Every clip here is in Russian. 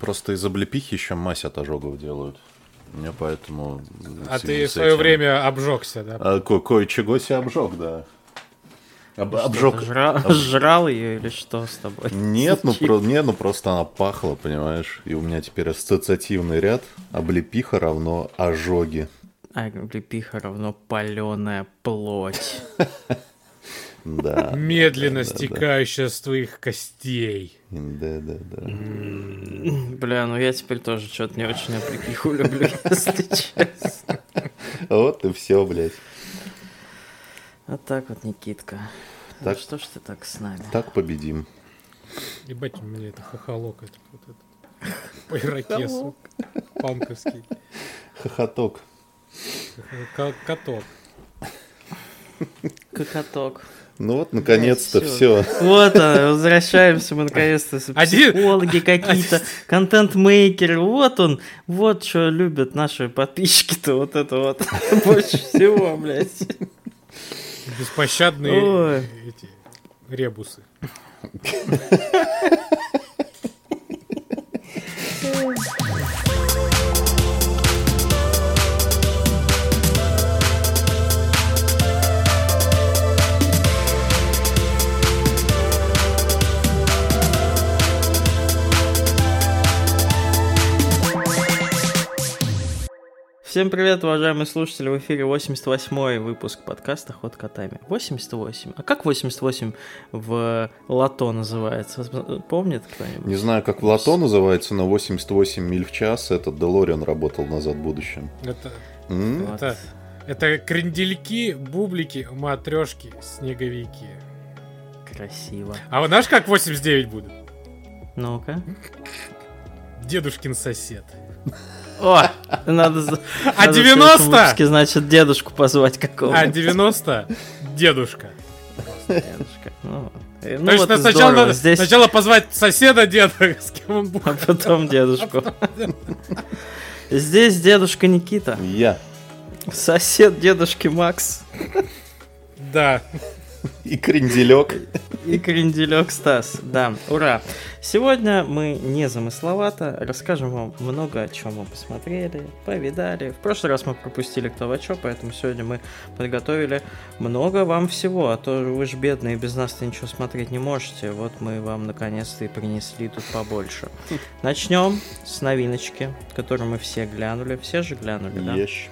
Просто из облепихи еще мазь от ожогов делают. Мне поэтому... А ты в свое время обжегся, да? А, ко- кое-чего себе обжег, да. Об- обжег. жра- Жрал ее или что с тобой? Нет, ну, случилось? про... не, ну просто она пахла, понимаешь? И у меня теперь ассоциативный ряд. Облепиха равно ожоги. А облепиха равно паленая плоть. Да. Медленно стекающая с твоих костей. Да, да, да. Бля, ну я теперь тоже что-то не очень облепиху люблю, если честно. Вот и все, блядь. Вот так вот, Никитка. Ну Так. что ж ты так с нами? Так победим. Ебать, у меня это хохолок этот, вот этот. По ирокесу. Панковский. Хохоток. Каток. Кокоток. Ну вот, наконец-то всё. все. Вот, а, возвращаемся мы наконец-то. Один- Психологи какие-то, контент-мейкеры. Вот он, вот что любят наши подписчики-то. Вот это вот. Больше всего, блядь. Беспощадные Ой. эти ребусы. Всем привет, уважаемые слушатели. В эфире 88-й выпуск подкаста «Ход котами». 88. А как 88 в лото называется? Помнит кто-нибудь? Не знаю, как в лото называется, но 88 миль в час этот Делориан работал назад в будущем. Это, М? Вот. это, это крендельки, бублики, матрешки, снеговики. Красиво. А вот знаешь, как 89 будет? Ну-ка. Дедушкин сосед. О, надо... А надо в следующем 90? выпуске, значит, дедушку позвать какого А 90 дедушка. Дедушка. Ну, э, ну То есть вот сначала здорово. надо Здесь, сначала позвать соседа деда, с кем он будет. а потом дедушку. Здесь дедушка Никита. Я. Сосед дедушки Макс. Да. И кренделек. И кренделек Стас. Да, ура. Сегодня мы не замысловато расскажем вам много о чем мы посмотрели, повидали. В прошлый раз мы пропустили кто во чё, поэтому сегодня мы подготовили много вам всего. А то вы ж бедные, без нас-то ничего смотреть не можете. Вот мы вам наконец-то и принесли тут побольше. Начнем с новиночки, которую мы все глянули. Все же глянули, да? Ешь.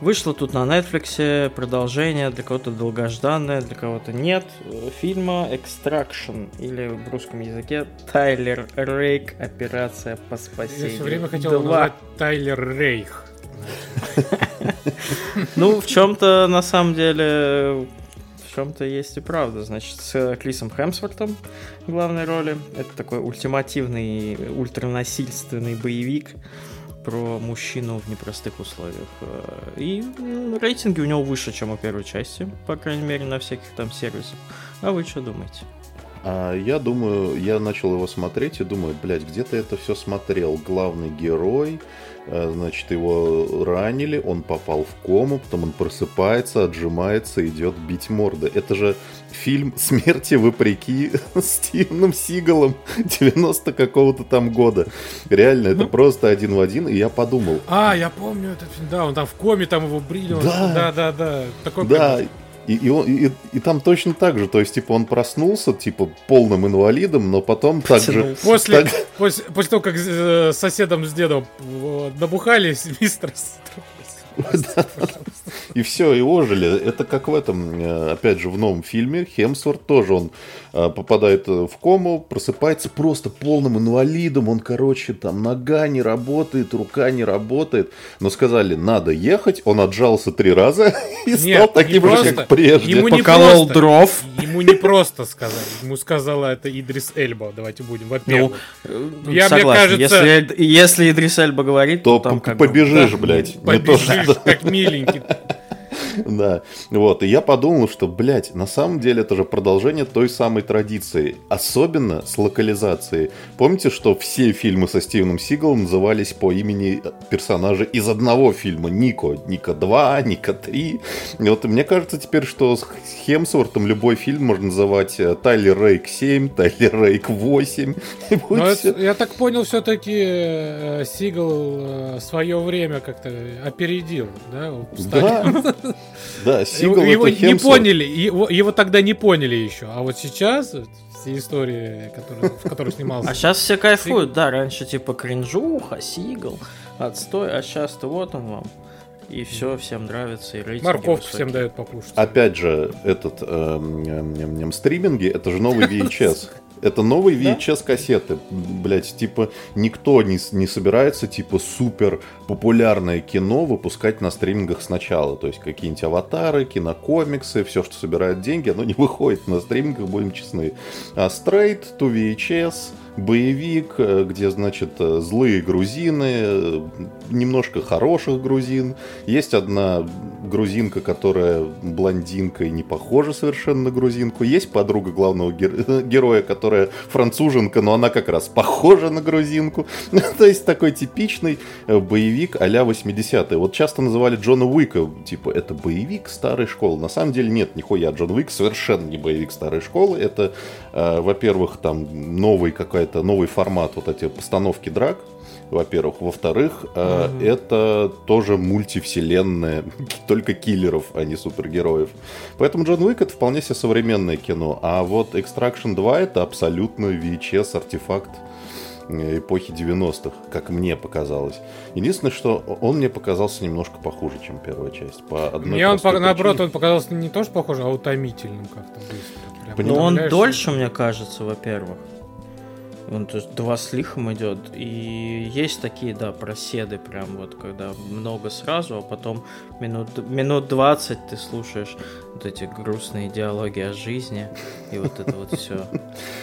Вышло тут на Netflix продолжение, для кого-то долгожданное, для кого-то нет, э, фильма Extraction, или в русском языке Тайлер Рейк Операция по Я спасению. все время хотел назвать Тайлер Рейх. Ну, в чем-то, на самом деле, в чем-то есть и правда. Значит, с Крисом Хемсвортом в главной роли. Это такой ультимативный, ультранасильственный боевик про мужчину в непростых условиях. Э, И рейтинги у него выше, чем у первой части, по крайней мере, на всяких там сервисах. А вы что думаете? А я думаю, я начал его смотреть и думаю, блядь, где-то это все смотрел. Главный герой, значит, его ранили, он попал в кому, потом он просыпается, отжимается, идет бить морды. Это же фильм «Смерти вопреки» с Стивеном Сигалом 90 какого-то там года. Реально, это просто один в один, и я подумал, А, я помню этот фильм. Да, он там в коме, там его брили. он- Да. да, да. да. Такой Да, прям- и, и, он- и- и там точно так же, то есть, типа, он проснулся, типа, полным инвалидом, но потом также... После, Так- после, после того, как э, с соседом с дедом э, набухались, мистер И все, и ожили. Это как в этом, э, опять же, в новом фильме. Хемсворт тоже, он э, попадает э, в кому, просыпается просто полным инвалидом. Он, короче, там нога не работает, рука не работает. Но сказали, надо ехать. Он отжался три раза и стал Нет, таким не же, просто. как прежде. Ему не Поколол просто. дров. Ему не просто сказали. Ему сказала это Идрис Эльба. Давайте будем. Ну, Во-первых. э, Я, мне согласен. кажется- Если, если Идрис Эльба говорит, То то там бы- побежишь, Да, блядь. Не то, побежишь, что- как миленький. Да, вот, и я подумал, что, блядь, на самом деле это же продолжение той самой традиции, особенно с локализацией. Помните, что все фильмы со Стивеном Сигалом назывались по имени персонажа из одного фильма, Нико, Ника 2, Ника 3. И вот мне кажется теперь, что с Хемсвортом любой фильм можно называть э, Тайлер Рейк 7, Тайлер Рейк 8. Но это, я так понял, все-таки э, Сигал э, свое время как-то опередил, да? Да, да Сигал его, это не поняли, его, его тогда не поняли еще, а вот сейчас все истории, которые, в которых снимался. А сейчас все кайфуют, да, раньше типа кринжуха, Сигал, отстой, а сейчас-то вот он вам. И все, всем нравится, и рейтинги Морковку высокие. всем дают покушать. Опять же, этот эм, стриминги, это же новый VHS. Это новые VHS-кассеты. Блять, типа, никто не, не собирается, типа, супер популярное кино выпускать на стримингах сначала. То есть, какие-нибудь аватары, кинокомиксы, все, что собирает деньги, оно не выходит на стримингах, будем честны. А straight to VHS, боевик, э, где, значит, э, злые грузины, немножко хороших грузин. Есть одна грузинка, которая блондинка и не похожа совершенно на грузинку. Есть подруга главного гер- героя, которая француженка, но она как раз похожа на грузинку. То есть такой типичный боевик а-ля 80-е. Вот часто называли Джона Уика, типа, это боевик старой школы. На самом деле нет, нихуя. Джон Уик совершенно не боевик старой школы. Это, э, во-первых, там новый какой-то новый формат вот эти постановки драк во-первых. Во-вторых, mm-hmm. это тоже мультивселенная, только киллеров, а не супергероев. Поэтому Джон Уик это вполне себе современное кино. А вот Extraction 2 это абсолютно VHS-артефакт э, эпохи 90-х, как мне показалось. Единственное, что он мне показался немножко похуже, чем первая часть. По одной мне он, простой наоборот, он показался не то, что похоже, а утомительным как-то быстро. Прям Но он дольше, мне кажется, во-первых. Он то есть два с лихом идет. И есть такие, да, проседы, прям вот, когда много сразу, а потом минут, минут 20 ты слушаешь вот эти грустные диалоги о жизни и вот это вот все.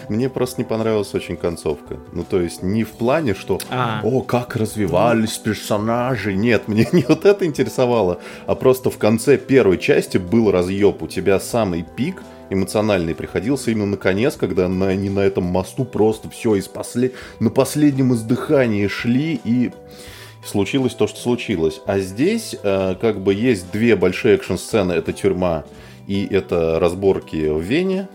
Мне просто не понравилась очень концовка. Ну, то есть, не в плане, что А. «О, как развивались персонажи!» Нет, мне не вот это интересовало, а просто в конце первой части был разъеб. У тебя самый пик эмоциональный приходился именно на конец, когда на, они на этом мосту просто все из после... на последнем издыхании шли и случилось то, что случилось. А здесь э, как бы есть две большие экшн-сцены. Это тюрьма и это разборки в Вене.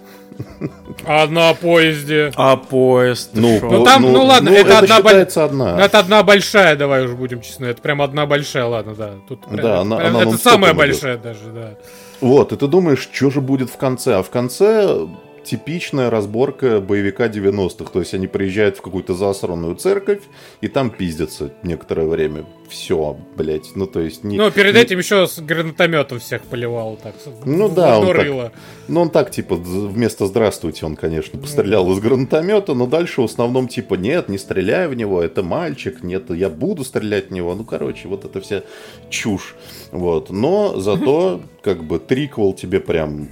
А на поезде. А поезд? Ну, шо? Ну, там, ну, ладно, это одна боль- считается одна. Ну, это одна большая, давай уж будем честны. Это прям одна большая, ладно, да. Тут прям- Да, она- прям- она это самая идет. большая даже, да. Вот, и ты думаешь, что же будет в конце? А в конце типичная разборка боевика 90-х. То есть они приезжают в какую-то засранную церковь, и там пиздятся некоторое время. Все, блядь. Ну, то есть... Не, Ну, перед не- этим еще с гранатометом всех поливал так. Ну в да, он так-. Ну, он так, типа, вместо «здравствуйте» он, конечно, пострелял из гранатомета, но дальше в основном, типа, нет, не стреляй в него, это мальчик, нет, я буду стрелять в него. Ну, короче, вот это вся чушь. Вот. Но зато, как бы, триквел тебе прям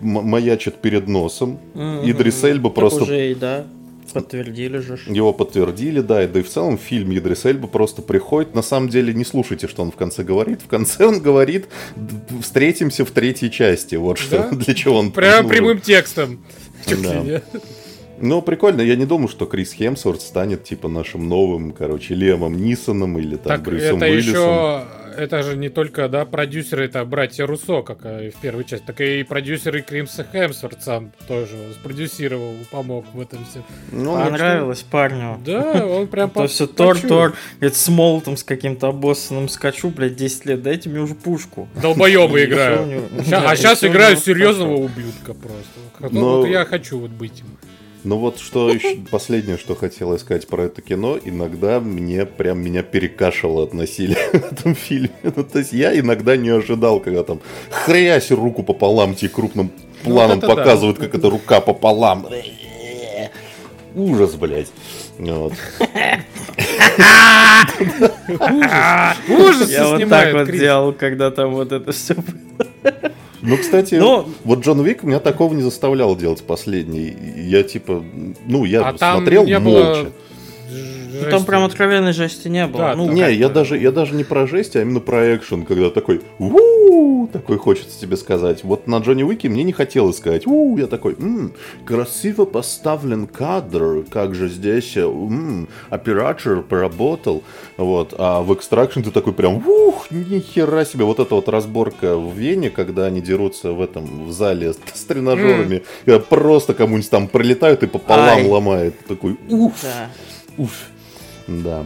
маячит перед носом. Идрис Эльба Так просто... уже да, подтвердили же. Его подтвердили, да, и да и в целом фильм Идрис Эльба просто приходит. На самом деле не слушайте, что он в конце говорит. В конце он говорит, «Д- встретимся в третьей части. Вот что, Да? для чего он Прям нужен. прямым текстом. Да. Ну, прикольно, я не думаю, что Крис Хемсворт станет, типа, нашим новым, короче, Лемом Нисоном или там Так Брюсом это Уиллисом. еще... Это же не только, да, продюсеры, это братья Руссо, как и в первой части, так и продюсеры Кримса Хемсворт сам тоже спродюсировал, помог в этом все. Ну, А, Понравилось парню. Да, он прям То все Тор. Тор, говорит, с молотом, с каким-то обоссанным скачу, блядь, 10 лет, дайте мне уже пушку. Долбоебы И играют. всё у него- Ща- Да, а сейчас играю серьезного ублюдка просто. Но- Вот я хочу вот быть им. Ну вот что еще последнее, что хотела сказать про это кино, иногда мне прям меня перекашивало от насилия в этом фильме. Ну, то есть я иногда не ожидал, когда там хрясь руку пополам тебе крупным планом это да. показывают, как эта рука пополам. Ужас, блядь. Вот. Ужас Я вот так вот делал, когда там вот это все. Ну, кстати, Ну- вот Джон Уик меня такого не заставлял делать последний. Я типа, ну, я А смотрел не было Ну, там прям откровенной жести не было. Да, ну, Не, я даже, я даже не про жесть, а именно про экшен, когда такой у такой хочется тебе сказать. Вот на Джонни Уике мне не хотелось сказать у я такой, м красиво поставлен кадр, как же здесь м оператор поработал, вот, а в Extraction ты такой прям, ух, ни хера себе, вот эта вот разборка в Вене, когда они дерутся в этом, в зале с, с тренажерами, mm. просто кому-нибудь там пролетают и пополам Ай. ломает, такой, уф, да. уф, да.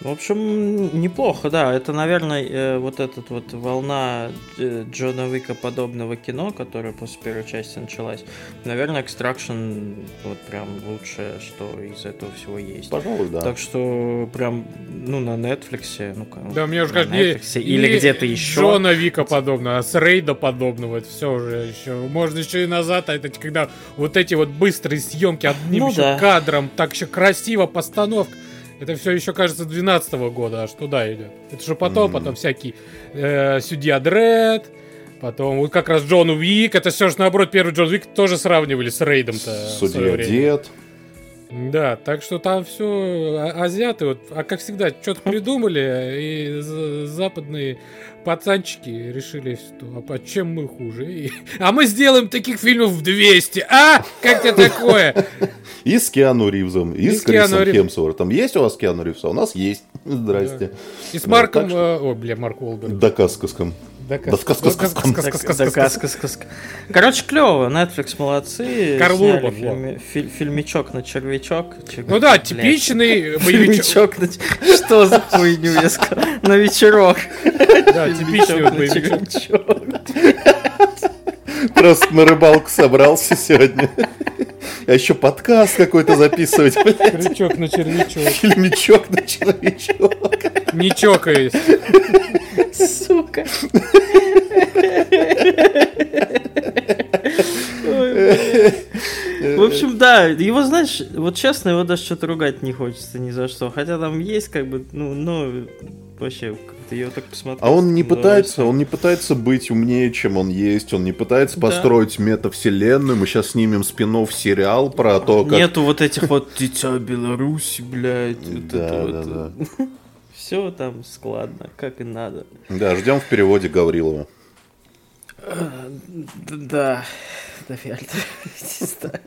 В общем, неплохо, да. Это, наверное, э, вот эта вот волна э, Джона Вика подобного кино, которая после первой части началась. Наверное, Extraction вот прям лучшее, что из этого всего есть. Пожалуй, да. Так что прям, ну, на Netflix, ну Да, мне уже кажется, Netflix, или где-то еще. Джона Вика подобного, а с Рейда подобного, это все уже еще. Можно еще и назад, а это когда вот эти вот быстрые съемки одним ну, еще да. кадром, так еще красиво постановка. Это все еще, кажется, 12 -го года аж туда идет. Это же потом, mm-hmm. потом всякий э, Судья Дред, потом вот как раз Джон Уик. Это все же наоборот, первый Джон Уик тоже сравнивали с Рейдом-то. Судья Дед. Да, так что там все а, азиаты, вот, а как всегда, что-то придумали, и западные пацанчики решили, что а чем мы хуже? И, а мы сделаем таких фильмов в 200, а? Как тебе такое? И с Киану Ривзом, и, и с Крисом Рив... Хемсвортом. Есть у вас Киану Ривз? А у нас есть. Здрасте. Да. И с Марком... Да, что... О, бля, Марк Уолберг. Да, Каскаском. Короче, клево. Netflix молодцы. Карл Урбан. Фильмичок на червячок. Ну да, типичный боевичок. Что за хуйню я сказал? На вечерок. Да, типичный боевичок. Просто на рыбалку собрался сегодня. А еще подкаст какой-то записывать. Крючок на червячок. Фильмичок на червячок. Не чокаясь. Сука. В общем, да, его, знаешь, вот честно, его даже что-то ругать не хочется ни за что. Хотя там есть как бы, ну, ну, вообще, ты ее так посмотрел. А он не пытается, он не пытается быть умнее, чем он есть, он не пытается да. построить метавселенную. Мы сейчас снимем спин сериал про то, как... Нету вот этих вот «Дитя Беларуси», блядь. Да, да, да. Все там складно, как и надо. Да, ждем в переводе Гаврилова. Да, наверное.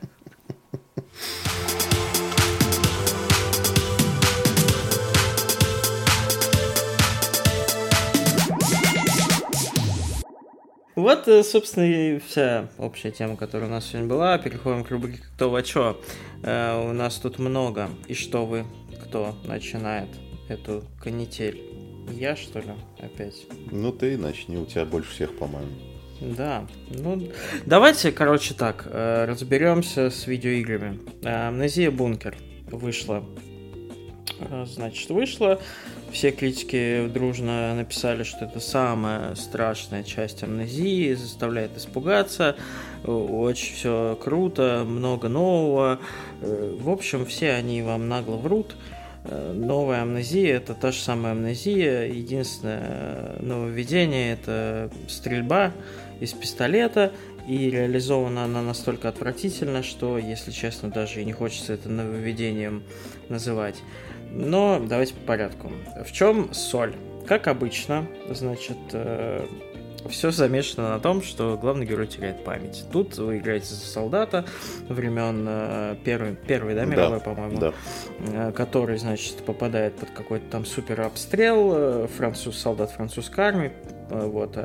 Вот, э, собственно, и вся общая тема, которая у нас сегодня была. Переходим к рубрике «Кто во чё?». Э, у нас тут много. И что вы, кто начинает? Эту канитель? Я, что ли, опять? Ну, ты начни, у тебя больше всех, по-моему. Да, ну, давайте, короче, так, э, разберемся с видеоиграми. Э, Амнезия Бункер вышла. Э, значит, вышла. Все критики дружно написали, что это самая страшная часть амнезии, заставляет испугаться. Очень все круто, много нового. В общем, все они вам нагло врут. Э, новая амнезия это та же самая амнезия. Единственное нововведение это стрельба из пистолета. И реализована она настолько отвратительно, что, если честно, даже и не хочется это нововведением называть. Но давайте по порядку. В чем соль? Как обычно, значит, э, все замешано на том, что главный герой теряет память. Тут вы играете за солдата времен э, первой, первой да, мировой, да, по-моему, да. Э, который, значит, попадает под какой-то там супер обстрел, э, француз, солдат французской армии, вот,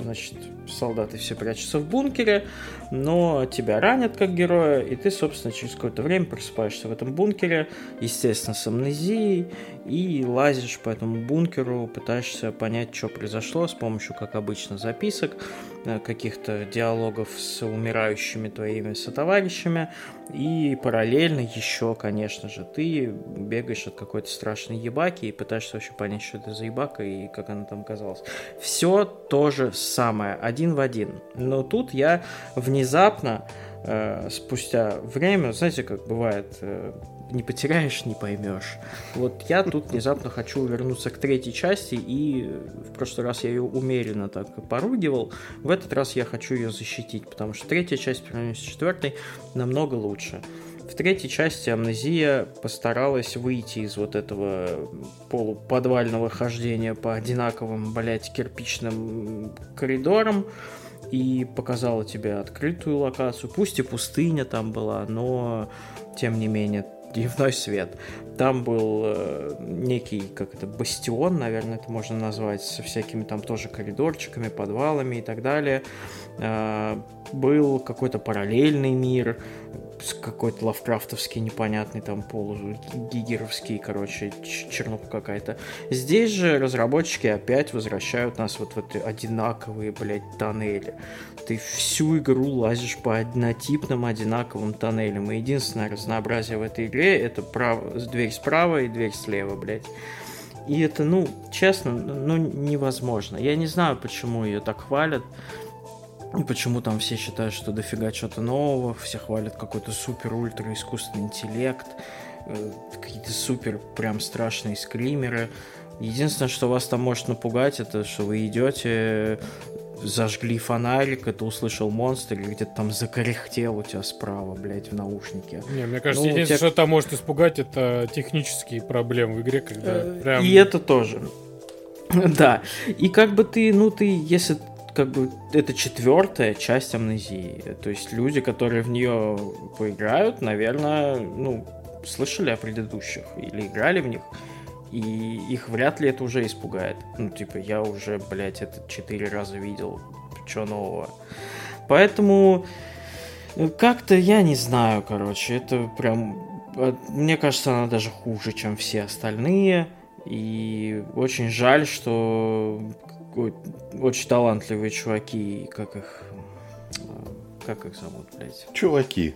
значит, солдаты все прячутся в бункере, но тебя ранят как героя, и ты, собственно, через какое-то время просыпаешься в этом бункере, естественно, с амнезией, и лазишь по этому бункеру, пытаешься понять, что произошло с помощью, как обычно, записок, э, каких-то диалогов с умирающими твоими сотоварищами, и параллельно еще, конечно же, ты бегаешь от какой-то страшной ебаки и пытаешься вообще понять, что это за ебака и как она там оказалась. Все то же самое, один в один. Но тут я внезапно, э, спустя время, знаете, как бывает, э, не потеряешь, не поймешь. Вот я тут внезапно хочу вернуться к третьей части, и в прошлый раз я ее умеренно так поругивал, в этот раз я хочу ее защитить, потому что третья часть по сравнению с четвертой намного лучше. В третьей части Амнезия постаралась выйти из вот этого полуподвального хождения по одинаковым, блядь, кирпичным коридорам и показала тебе открытую локацию. Пусть и пустыня там была, но тем не менее дневной свет. Там был э, некий, как это, бастион, наверное, это можно назвать, со всякими там тоже коридорчиками, подвалами и так далее. Э, был какой-то параллельный мир, какой-то лавкрафтовский непонятный там полугигеровский, короче, чернуха какая-то. Здесь же разработчики опять возвращают нас вот в эти одинаковые, блядь, тоннели. Ты всю игру лазишь по однотипным одинаковым тоннелям. И единственное разнообразие в этой игре это прав... дверь справа и дверь слева, блядь. И это, ну, честно, ну, невозможно. Я не знаю, почему ее так хвалят. И почему там все считают, что дофига что-то нового, все хвалят какой-то супер-ультра искусственный интеллект, э, какие-то супер прям страшные скримеры. Единственное, что вас там может напугать, это что вы идете, зажгли фонарик, это услышал монстр, и где-то там закорехтел у тебя справа, блядь, в наушнике. Не, мне кажется, ну, единственное, тебя... что там может испугать, это технические проблемы в игре, когда э, прям... И это тоже. Да. И как бы ты, ну ты, если как бы это четвертая часть амнезии. То есть люди, которые в нее поиграют, наверное, ну, слышали о предыдущих или играли в них. И их вряд ли это уже испугает. Ну, типа, я уже, блядь, это четыре раза видел. Что нового? Поэтому э, как-то я не знаю, короче. Это прям... Э, мне кажется, она даже хуже, чем все остальные. И очень жаль, что очень талантливые чуваки, как их... Как их зовут, блядь? Чуваки.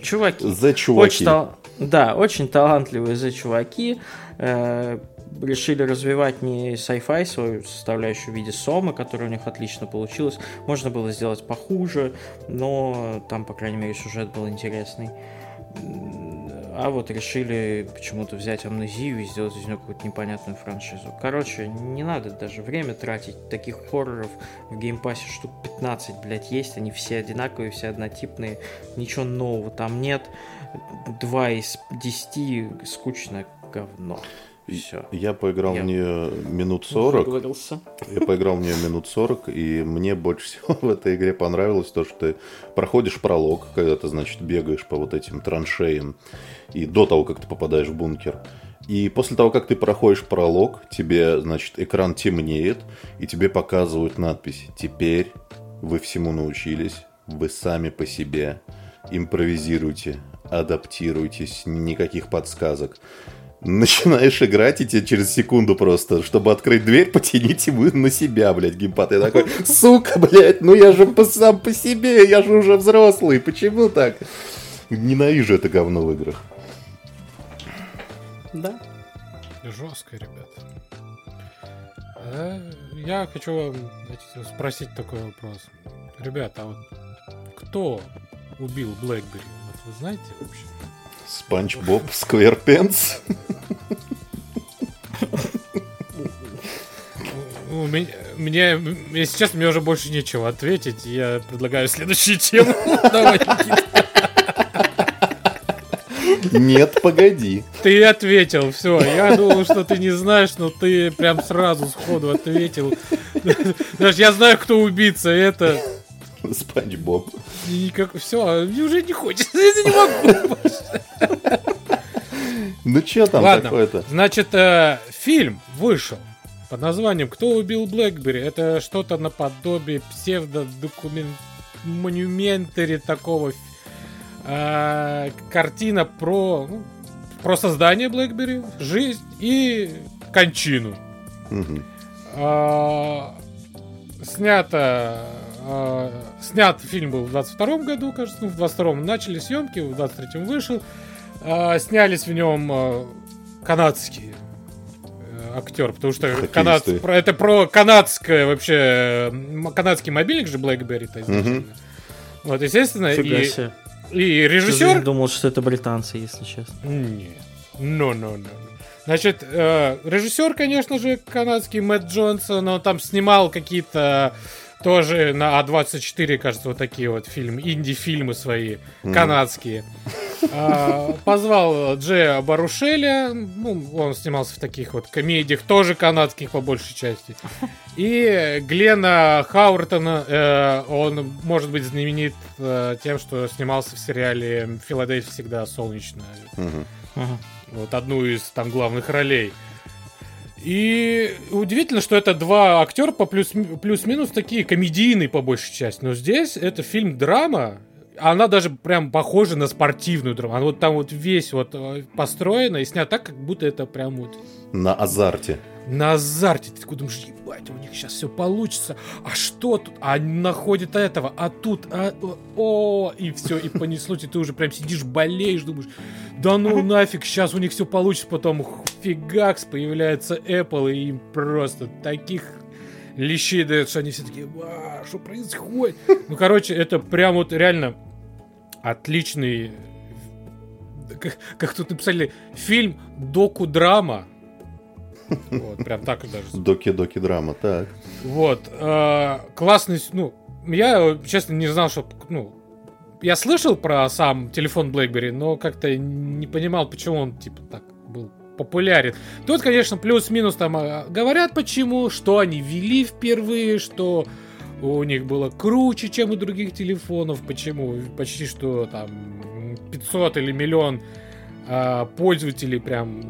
Чуваки. За чуваки. Очень тал... Да, очень талантливые за чуваки. Э, решили развивать не sci-fi свою составляющую в виде сомы, которая у них отлично получилась. Можно было сделать похуже, но там, по крайней мере, сюжет был интересный. А вот решили почему-то взять амнезию и сделать из нее какую-то непонятную франшизу. Короче, не надо даже время тратить. Таких хорроров в геймпассе штук 15, блядь, есть. Они все одинаковые, все однотипные. Ничего нового там нет. Два из десяти скучное говно. Все. Я поиграл я в нее минут 40. Я поиграл в нее минут 40, и мне больше всего в этой игре понравилось то, что ты проходишь пролог, когда ты, значит, бегаешь по вот этим траншеям, и до того, как ты попадаешь в бункер. И после того, как ты проходишь пролог, тебе, значит, экран темнеет, и тебе показывают надпись «Теперь вы всему научились, вы сами по себе, импровизируйте, адаптируйтесь, никаких подсказок» начинаешь играть, и тебе через секунду просто, чтобы открыть дверь, потяните вы на себя, блядь, геймпад. Я такой, сука, блядь, ну я же сам по себе, я же уже взрослый, почему так? Ненавижу это говно в играх. Да. Жестко, ребят. А, я хочу вам спросить такой вопрос. Ребята, а вот кто убил Блэкбери? Вот вы знаете вообще? Спанч Боб Скверпенс. Мне, мне, если честно, мне уже больше нечего ответить. Я предлагаю следующую тему. Давай, Нет, погоди. Ты ответил, все. Я думал, что ты не знаешь, но ты прям сразу сходу ответил. Даже я знаю, кто убийца. Это Спанч Боб. Никак... Все, мне уже не хочется. Я не могу Ну что там такое-то? Значит, э, фильм вышел под названием «Кто убил Блэкбери?». Это что-то наподобие псевдодокумент монументари такого э, картина про ну, про создание Блэкбери, жизнь и кончину. Угу. Э, снято э, снят фильм был в 22 году, кажется, ну, в 22-м начали съемки, в 23-м вышел. Э, снялись в нем э, канадские актер, потому что канад, это про канадское вообще канадский мобильник же BlackBerry. То угу. Вот, естественно, и, и режиссер... Я думал, что это британцы, если честно. Нет. No, no, no. Значит, э, режиссер, конечно же, канадский Мэтт Джонсон, он там снимал какие-то тоже на А24, кажется, вот такие вот фильмы, инди-фильмы свои, канадские. А, позвал Джея Барушеля, ну, он снимался в таких вот комедиях, тоже канадских по большей части. И Глена Хауртона, э, он может быть знаменит э, тем, что снимался в сериале «Филадельфия всегда солнечная». Вот одну из там главных ролей. И удивительно, что это два актера по плюс, плюс-минус такие комедийные по большей части. Но здесь это фильм-драма, она даже прям похожа на спортивную драму. Она вот там вот весь вот э, построена и снят так, как будто это прям вот... На азарте. На азарте. Ты такой думаешь, ебать, у них сейчас все получится. А что тут? А они находят этого, а тут, а, о, и все, и понеслось, и ты уже прям сидишь, болеешь, думаешь, да ну нафиг, сейчас у них все получится, потом фигакс, появляется Apple, и им просто таких лещей дает, что они все такие, что происходит? Ну, короче, это прям вот реально отличный, как, как тут написали, фильм доку-драма. Вот, прям так даже. Доки-доки-драма, так. Вот, э, классный, ну, я, честно, не знал, что, ну, я слышал про сам телефон BlackBerry, но как-то не понимал, почему он, типа, так популярен. Тут, конечно, плюс-минус там а, говорят почему, что они ввели впервые, что у них было круче, чем у других телефонов. Почему? Почти что там 500 или миллион э, пользователей прям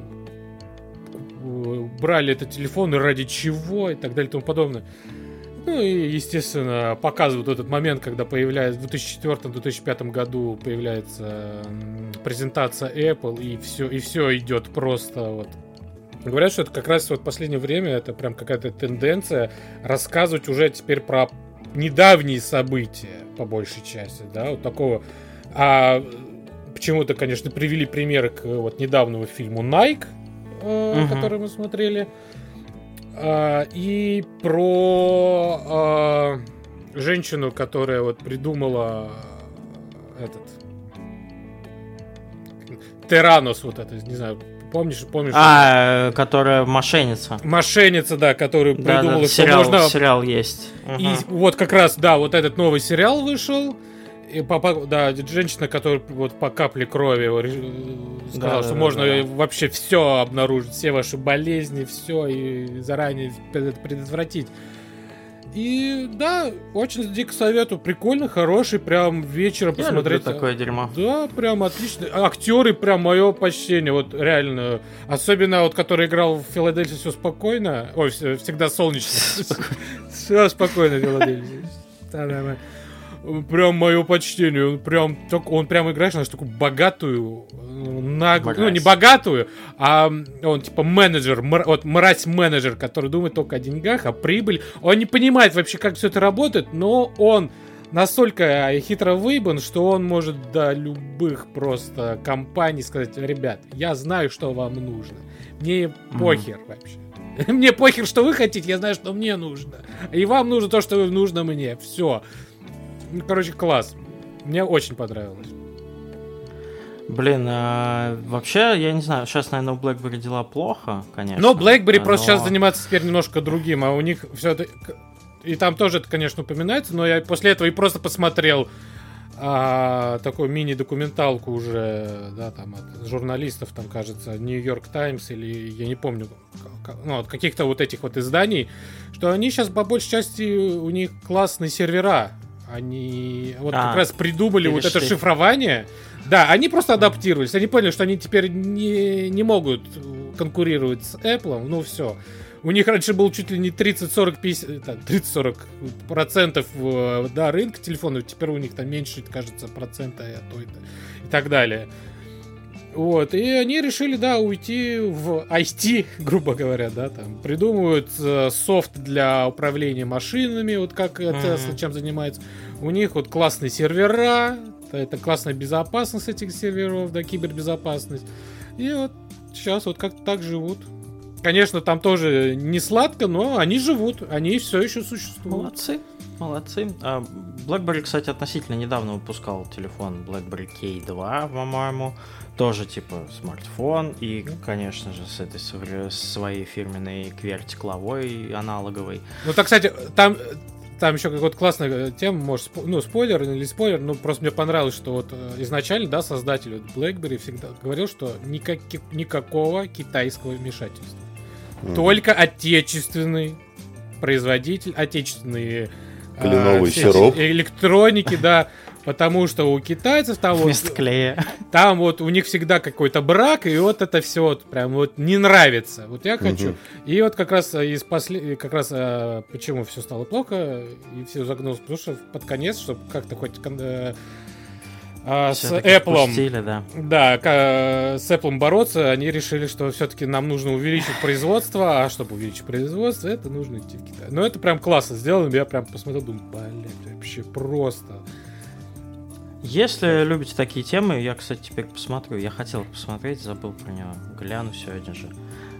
э, брали этот телефон и ради чего и так далее и тому подобное. Ну и, естественно, показывают этот момент, когда появляется в 2004-2005 году появляется презентация Apple, и все, и все идет просто вот Говорят, что это как раз вот в последнее время это прям какая-то тенденция рассказывать уже теперь про недавние события, по большей части, да, вот такого. А почему-то, конечно, привели примеры к вот недавнему фильму Nike, угу. который мы смотрели, э, и про э, женщину, которая вот придумала этот Теранос, вот это, не знаю, Помнишь, помнишь? А, которая мошенница. Мошенница, да, которую да, придумала, да, что сериал, можно... сериал есть. И угу. вот как раз, да, вот этот новый сериал вышел. И папа, да, женщина, которая вот по капле крови сказала, да, что да, можно да. вообще все обнаружить, все ваши болезни, все и заранее предотвратить. И да, очень дико советую. Прикольно, хороший, прям вечером Я посмотреть. Люблю такое дерьмо. Да, прям отлично. Актеры прям мое почтение, вот реально. Особенно вот, который играл в Филадельфии все спокойно. Ой, всегда солнечно. Все спокойно, Филадельфия прям мое почтение. Он прям, он прям играет на такую богатую, наглую, ну не богатую, а он типа менеджер, мр, вот мразь-менеджер, который думает только о деньгах, о прибыль. Он не понимает вообще, как все это работает, но он настолько хитро выебан, что он может до любых просто компаний сказать, ребят, я знаю, что вам нужно. Мне похер mm. вообще. Мне похер, что вы хотите, я знаю, что мне нужно. И вам нужно то, что нужно мне. Все. Ну, короче, класс. Мне очень понравилось. Блин, а, вообще, я не знаю, сейчас, наверное, у BlackBerry дела плохо, конечно. Но BlackBerry но... просто сейчас занимается теперь немножко другим, а у них все это... И там тоже это, конечно, упоминается, но я после этого и просто посмотрел а, такую мини-документалку уже, да, там, от журналистов, там, кажется, Нью-Йорк Таймс или, я не помню, ну, от каких-то вот этих вот изданий, что они сейчас, по большей части, у них классные сервера, они вот а, как раз придумали вот это шифрование. Да, они просто адаптировались. Они поняли, что они теперь не, не могут конкурировать с Apple. Ну все. У них раньше был чуть ли не 30-40 30-40 процентов э, да, рынка телефонов, теперь у них там меньше, кажется, процента а то это, и так далее. Вот, и они решили, да, уйти в IT, грубо говоря, да, там, придумывают э, софт для управления машинами, вот как Tesla mm-hmm. чем занимается. У них вот классные сервера, это классная безопасность этих серверов, да, кибербезопасность. И вот сейчас вот как-то так живут. Конечно, там тоже не сладко, но они живут, они все еще существуют. Молодцы, молодцы. А, BlackBerry, кстати, относительно недавно выпускал телефон BlackBerry K2, по-моему тоже типа смартфон и, конечно же, с этой своей фирменной QWERTY клавой аналоговой. Ну так, кстати, там там еще какая-то классная тема, может, ну, спойлер или спойлер, ну, просто мне понравилось, что вот э, изначально, да, создатель BlackBerry всегда говорил, что никак, никакого китайского вмешательства. Mm. Только отечественный производитель, отечественные Кленовый а, сироп. электроники, да, Потому что у китайцев там вот... клея. Там вот у них всегда какой-то брак, и вот это все вот прям вот не нравится. Вот я хочу. Угу. И вот как раз из после... как раз а, почему все стало плохо, и все загнулось, потому что под конец, чтобы как-то хоть э, а, с Apple, спустили, да. да, с Apple бороться, они решили, что все-таки нам нужно увеличить производство, а чтобы увеличить производство, это нужно идти в Китай. Но это прям классно сделано, я прям посмотрел, думаю, блядь, вообще просто. Если любите такие темы, я, кстати, теперь посмотрю. Я хотел посмотреть, забыл про него. Гляну сегодня же.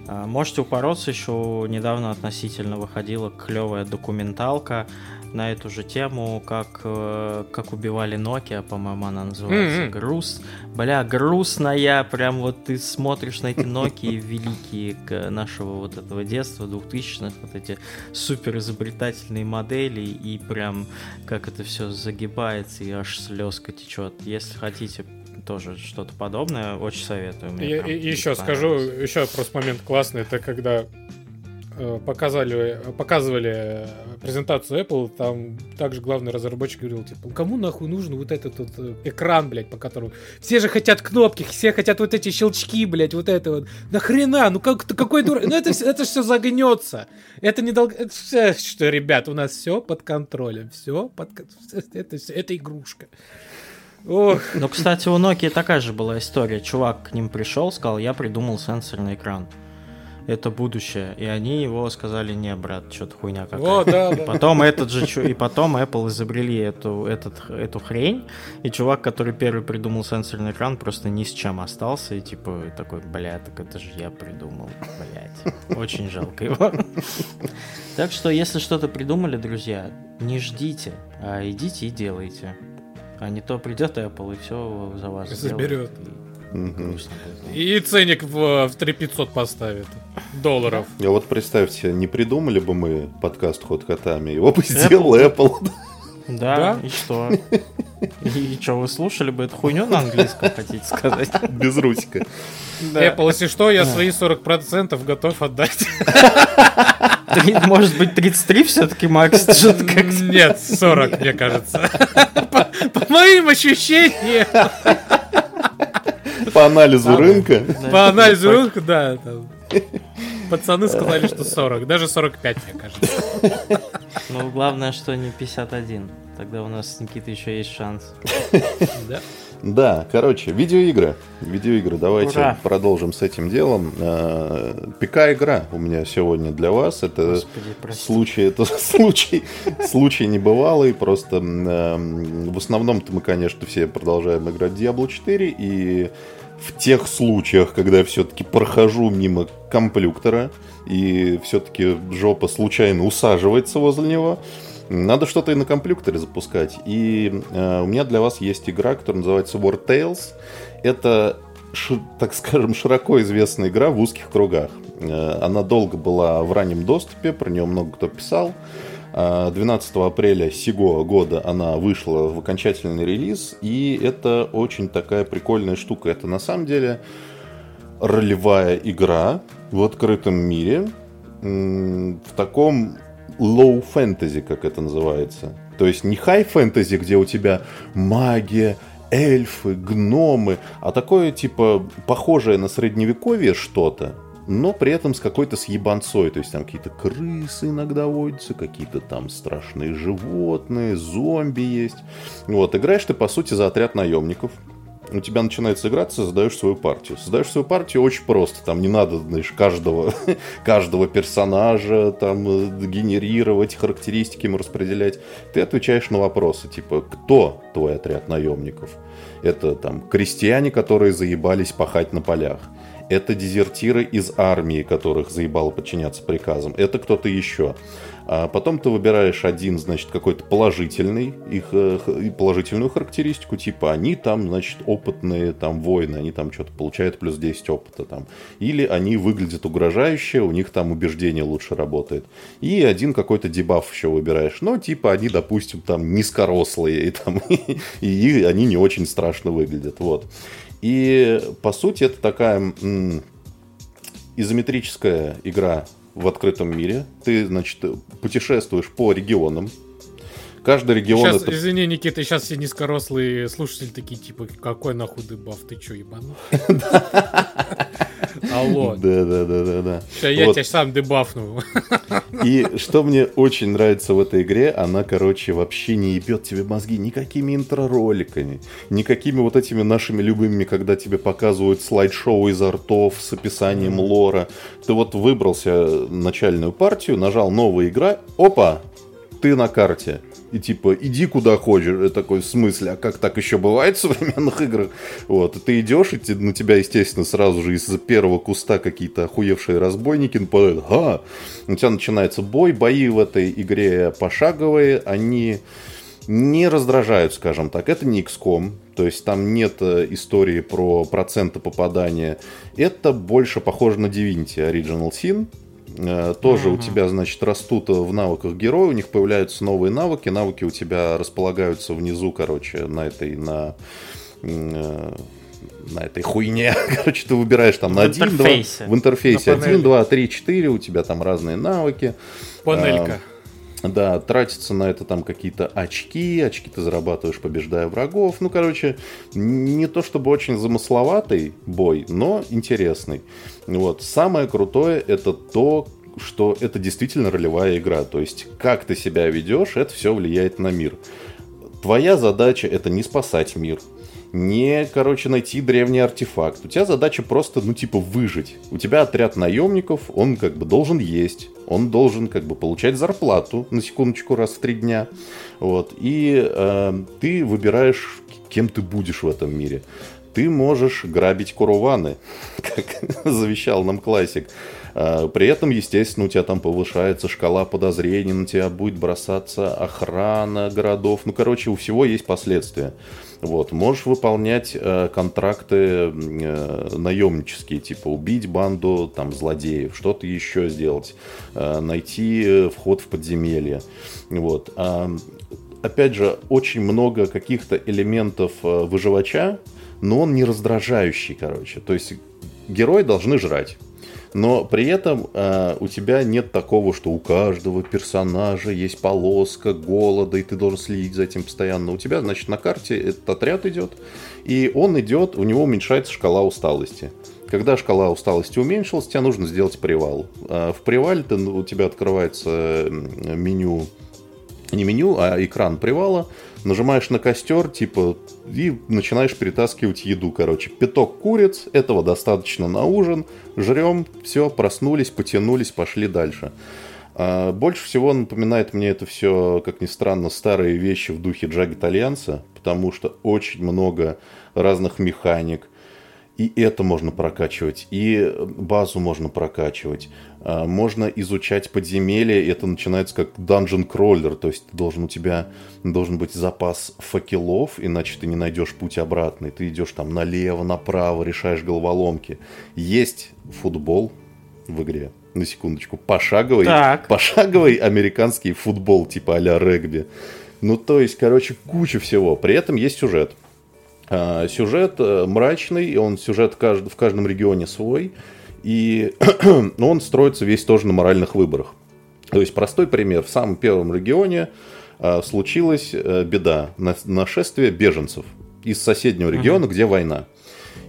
А, можете упороться, еще недавно относительно выходила клевая документалка на эту же тему, как, э, как убивали Nokia, по-моему, она называется. Mm-hmm. Груз. Бля, грустная, прям вот ты смотришь на эти Nokia великие нашего вот этого детства, 2000-х, вот эти супер изобретательные модели, и прям как это все загибается, и аж слезка течет. Если хотите тоже что-то подобное, очень советую. Мне и, и еще скажу, еще просто момент классный, это когда показали, показывали презентацию Apple, там также главный разработчик говорил, типа, кому нахуй нужен вот этот вот э, экран, блядь, по которому... Все же хотят кнопки, все хотят вот эти щелчки, блядь, вот это вот. Нахрена? Ну как, какой дурак? Ну это, это все загнется. Это не долго... Это все, что, ребят, у нас все под контролем. Все под... Это, это игрушка. Ох. Ну, кстати, у Nokia такая же была история. Чувак к ним пришел, сказал, я придумал сенсорный экран это будущее. И они его сказали, не, брат, что-то хуйня какая-то. О, да, и да. потом этот же, и потом Apple изобрели эту, этот, эту хрень, и чувак, который первый придумал сенсорный экран, просто ни с чем остался, и типа такой, бля, так это же я придумал, блядь. Очень жалко его. Так что, если что-то придумали, друзья, не ждите, а идите и делайте. А не то придет Apple и все за вас заберет. И ценник в, в 3500 поставит долларов. А вот представьте, не придумали бы мы подкаст Ход котами, его бы сделал Apple. Да, да, и что? И что, вы слушали бы эту хуйню на английском, хотите сказать? Без русика. Да. Apple, если что, я свои 40% готов отдать. Может быть, 33 все-таки, Макс? Нет, 40, мне кажется. По моим ощущениям. По анализу рынка. По анализу рынка, да. Пацаны сказали, что 40, даже 45, мне кажется. Ну, главное, что не 51. Тогда у нас с Никитой еще есть шанс. Да. Да, короче, видеоигры. Видеоигры, давайте Ура. продолжим с этим делом. А, ПК-игра у меня сегодня для вас. Это Господи, случай, это случай, случай небывалый. Просто в основном-то мы, конечно, все продолжаем играть Diablo 4 и в тех случаях, когда я все-таки прохожу мимо комплюктора и все-таки жопа случайно усаживается возле него, надо что-то и на компьютере запускать. И э, у меня для вас есть игра, которая называется War Tales. Это, так скажем, широко известная игра в узких кругах. Э, она долго была в раннем доступе, про нее много кто писал. 12 э, апреля сего года она вышла в окончательный релиз, и это очень такая прикольная штука. Это на самом деле ролевая игра в открытом мире, в таком low fantasy, как это называется. То есть не high fantasy, где у тебя магия, эльфы, гномы, а такое типа похожее на средневековье что-то, но при этом с какой-то съебанцой. То есть там какие-то крысы иногда водятся, какие-то там страшные животные, зомби есть. Вот, играешь ты, по сути, за отряд наемников у тебя начинается игра, ты создаешь свою партию. Создаешь свою партию очень просто. Там не надо, знаешь, каждого, каждого персонажа там э, генерировать, характеристики ему распределять. Ты отвечаешь на вопросы, типа, кто твой отряд наемников? Это там крестьяне, которые заебались пахать на полях. Это дезертиры из армии, которых заебало подчиняться приказам, это кто-то еще. А потом ты выбираешь один, значит, какой-то положительный, их э, положительную характеристику, типа они там, значит, опытные там воины, они там что-то получают плюс 10 опыта там. Или они выглядят угрожающе, у них там убеждение лучше работает. И один какой-то дебаф еще выбираешь. Ну, типа они, допустим, там низкорослые, и, там, и они не очень страшно выглядят. Вот. И, по сути, это такая изометрическая игра в открытом мире. Ты, значит, путешествуешь по регионам. Каждый регион сейчас, это... Извини, Никита, сейчас все низкорослые слушатели такие, типа, какой нахуй дебаф, ты чё, ебану? Алло. Да, да, да, да, да. Сейчас я тебя сам дебафну. И что мне очень нравится в этой игре, она, короче, вообще не ебет тебе мозги никакими интророликами, никакими вот этими нашими любимыми, когда тебе показывают слайд-шоу из артов с описанием лора. Ты вот выбрался начальную партию, нажал новая игра, опа, ты на карте и типа иди куда хочешь. Я такой, в смысле, а как так еще бывает в современных играх? Вот, и ты идешь, и на тебя, естественно, сразу же из-за первого куста какие-то охуевшие разбойники нападают. Ага! У тебя начинается бой, бои в этой игре пошаговые, они не раздражают, скажем так. Это не XCOM, то есть там нет э, истории про проценты попадания. Это больше похоже на Divinity Original Sin, тоже uh-huh. у тебя, значит, растут в навыках герои, у них появляются новые навыки, навыки у тебя располагаются внизу, короче, на этой, на э, на этой хуйне. Короче, ты выбираешь там на 1, 2, в интерфейсе 1, 2, 3, 4, у тебя там разные навыки. Панелька. А, да, тратится на это там какие-то очки, очки ты зарабатываешь, побеждая врагов. Ну, короче, не то чтобы очень замысловатый бой, но интересный. Вот. Самое крутое это то, что это действительно ролевая игра. То есть, как ты себя ведешь, это все влияет на мир. Твоя задача это не спасать мир, не, короче, найти древний артефакт. У тебя задача просто, ну, типа, выжить. У тебя отряд наемников, он как бы должен есть, он должен как бы получать зарплату, на секундочку, раз в три дня. Вот. И э, ты выбираешь, кем ты будешь в этом мире ты можешь грабить куруваны, как завещал нам классик. А, при этом, естественно, у тебя там повышается шкала подозрений, на тебя будет бросаться охрана городов. Ну, короче, у всего есть последствия. Вот. Можешь выполнять э, контракты э, наемнические, типа убить банду там, злодеев, что-то еще сделать, э, найти вход в подземелье. Вот. А, опять же, очень много каких-то элементов э, выживача, но он не раздражающий, короче. То есть герои должны жрать. Но при этом э, у тебя нет такого, что у каждого персонажа есть полоска голода, и ты должен следить за этим постоянно. У тебя, значит, на карте этот отряд идет, и он идет, у него уменьшается шкала усталости. Когда шкала усталости уменьшилась, тебе нужно сделать привал. Э, в привале ты, у тебя открывается меню, не меню, а экран привала, нажимаешь на костер, типа, и начинаешь перетаскивать еду, короче. Пяток куриц, этого достаточно на ужин, жрем, все, проснулись, потянулись, пошли дальше. А больше всего напоминает мне это все, как ни странно, старые вещи в духе Джаг Итальянца, потому что очень много разных механик, и это можно прокачивать, и базу можно прокачивать. А, можно изучать подземелья, и это начинается как dungeon crawler, то есть должен у тебя должен быть запас факелов, иначе ты не найдешь путь обратный. Ты идешь там налево, направо, решаешь головоломки. Есть футбол в игре, на секундочку, пошаговый, так. пошаговый американский футбол, типа а-ля регби. Ну, то есть, короче, куча всего. При этом есть сюжет. А, сюжет э, мрачный, он сюжет в каждом регионе свой, и он строится весь тоже на моральных выборах. То есть простой пример. В самом первом регионе а, случилась э, беда, нашествие беженцев из соседнего региона, uh-huh. где война.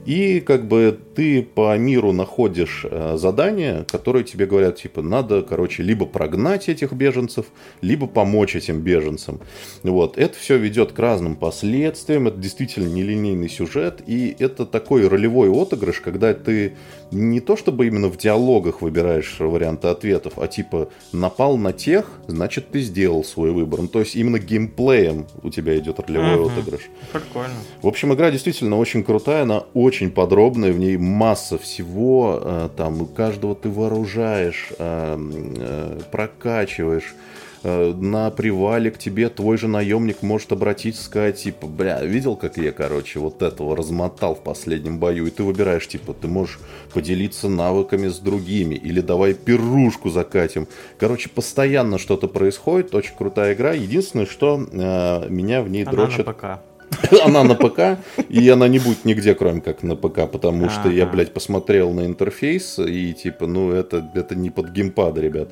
И как бы ты по миру находишь э, задания, которые тебе говорят, типа, надо, короче, либо прогнать этих беженцев, либо помочь этим беженцам. Вот. Это все ведет к разным последствиям, это действительно нелинейный сюжет, и это такой ролевой отыгрыш, когда ты не то чтобы именно в диалогах выбираешь варианты ответов, а типа напал на тех, значит ты сделал свой выбор. Ну, то есть именно геймплеем у тебя идет ролевой uh-huh. отыгрыш. Прикольно. В общем, игра действительно очень крутая, она очень очень подробная, в ней масса всего, э, там каждого ты вооружаешь, э, э, прокачиваешь, на привале к тебе твой же наемник может обратиться сказать, типа, бля, видел, как я, короче, вот этого размотал в последнем бою, и ты выбираешь, типа, ты можешь поделиться навыками с другими, или давай пирушку закатим. Короче, постоянно что-то происходит, очень крутая игра. Единственное, что э, меня в ней Она дрочит... на ПК. Она на ПК, и она не будет нигде, кроме как на ПК, потому что я, блядь, посмотрел на интерфейс, и типа, ну, это, это не под геймпад, ребят.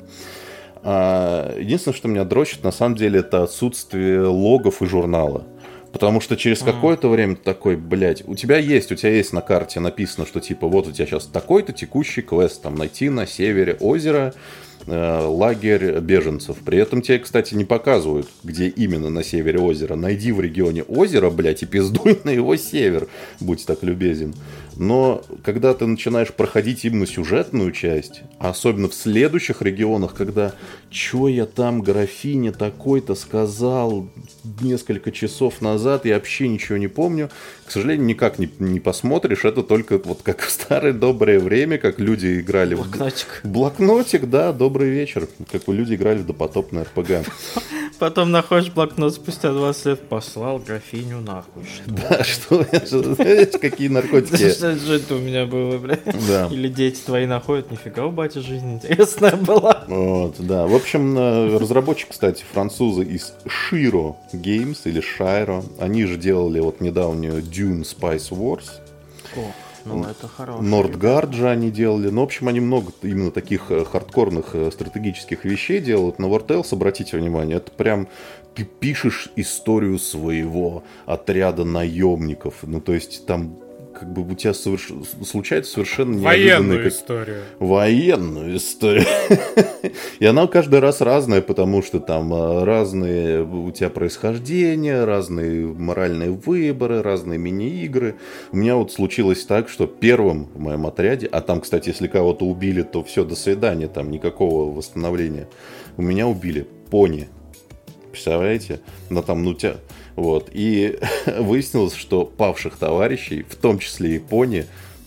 А, единственное, что меня дрочит, на самом деле, это отсутствие логов и журнала. Потому что через какое-то время ты такой, блядь, у тебя есть, у тебя есть на карте написано, что типа вот у тебя сейчас такой-то текущий квест, там найти на севере озера лагерь беженцев. При этом тебе, кстати, не показывают, где именно на севере озера. Найди в регионе озера, блядь, и пиздуй на его север, будь так любезен. Но когда ты начинаешь проходить именно сюжетную часть, а особенно в следующих регионах, когда «Чё я там графине такой-то сказал несколько часов назад, я вообще ничего не помню», к сожалению, никак не, не посмотришь. Это только вот как в старое доброе время, как люди играли Блокнотик. в... Блокнотик, да, добрый вечер. Как люди играли в допотопный РПГ. Потом находишь блокнот спустя 20 лет, послал графиню нахуй. Да, что? Какие наркотики? Что это у меня было, блядь? Да. Или дети твои находят, нифига у бати жизнь интересная была. Вот, да. В общем, э, разработчик, кстати, французы из Shiro Games или Shiro. Они же делали вот недавнюю Dune Spice Wars. О. Ну, это хорошо. Нордгард же они делали. Ну, в общем, они много именно таких э, хардкорных э, стратегических вещей делают. Но War Tales, обратите внимание, это прям ты пишешь историю своего отряда наемников. Ну, то есть там как бы у тебя соверш... случается совершенно Военную как... историю. Военную историю. И она каждый раз разная, потому что там а, разные у тебя происхождения, разные моральные выборы, разные мини-игры. У меня вот случилось так, что первым в моем отряде, а там, кстати, если кого-то убили, то все, до свидания, там никакого восстановления. У меня убили пони. Представляете? Но там, ну, тебя вот. И выяснилось, что павших товарищей, в том числе и пони,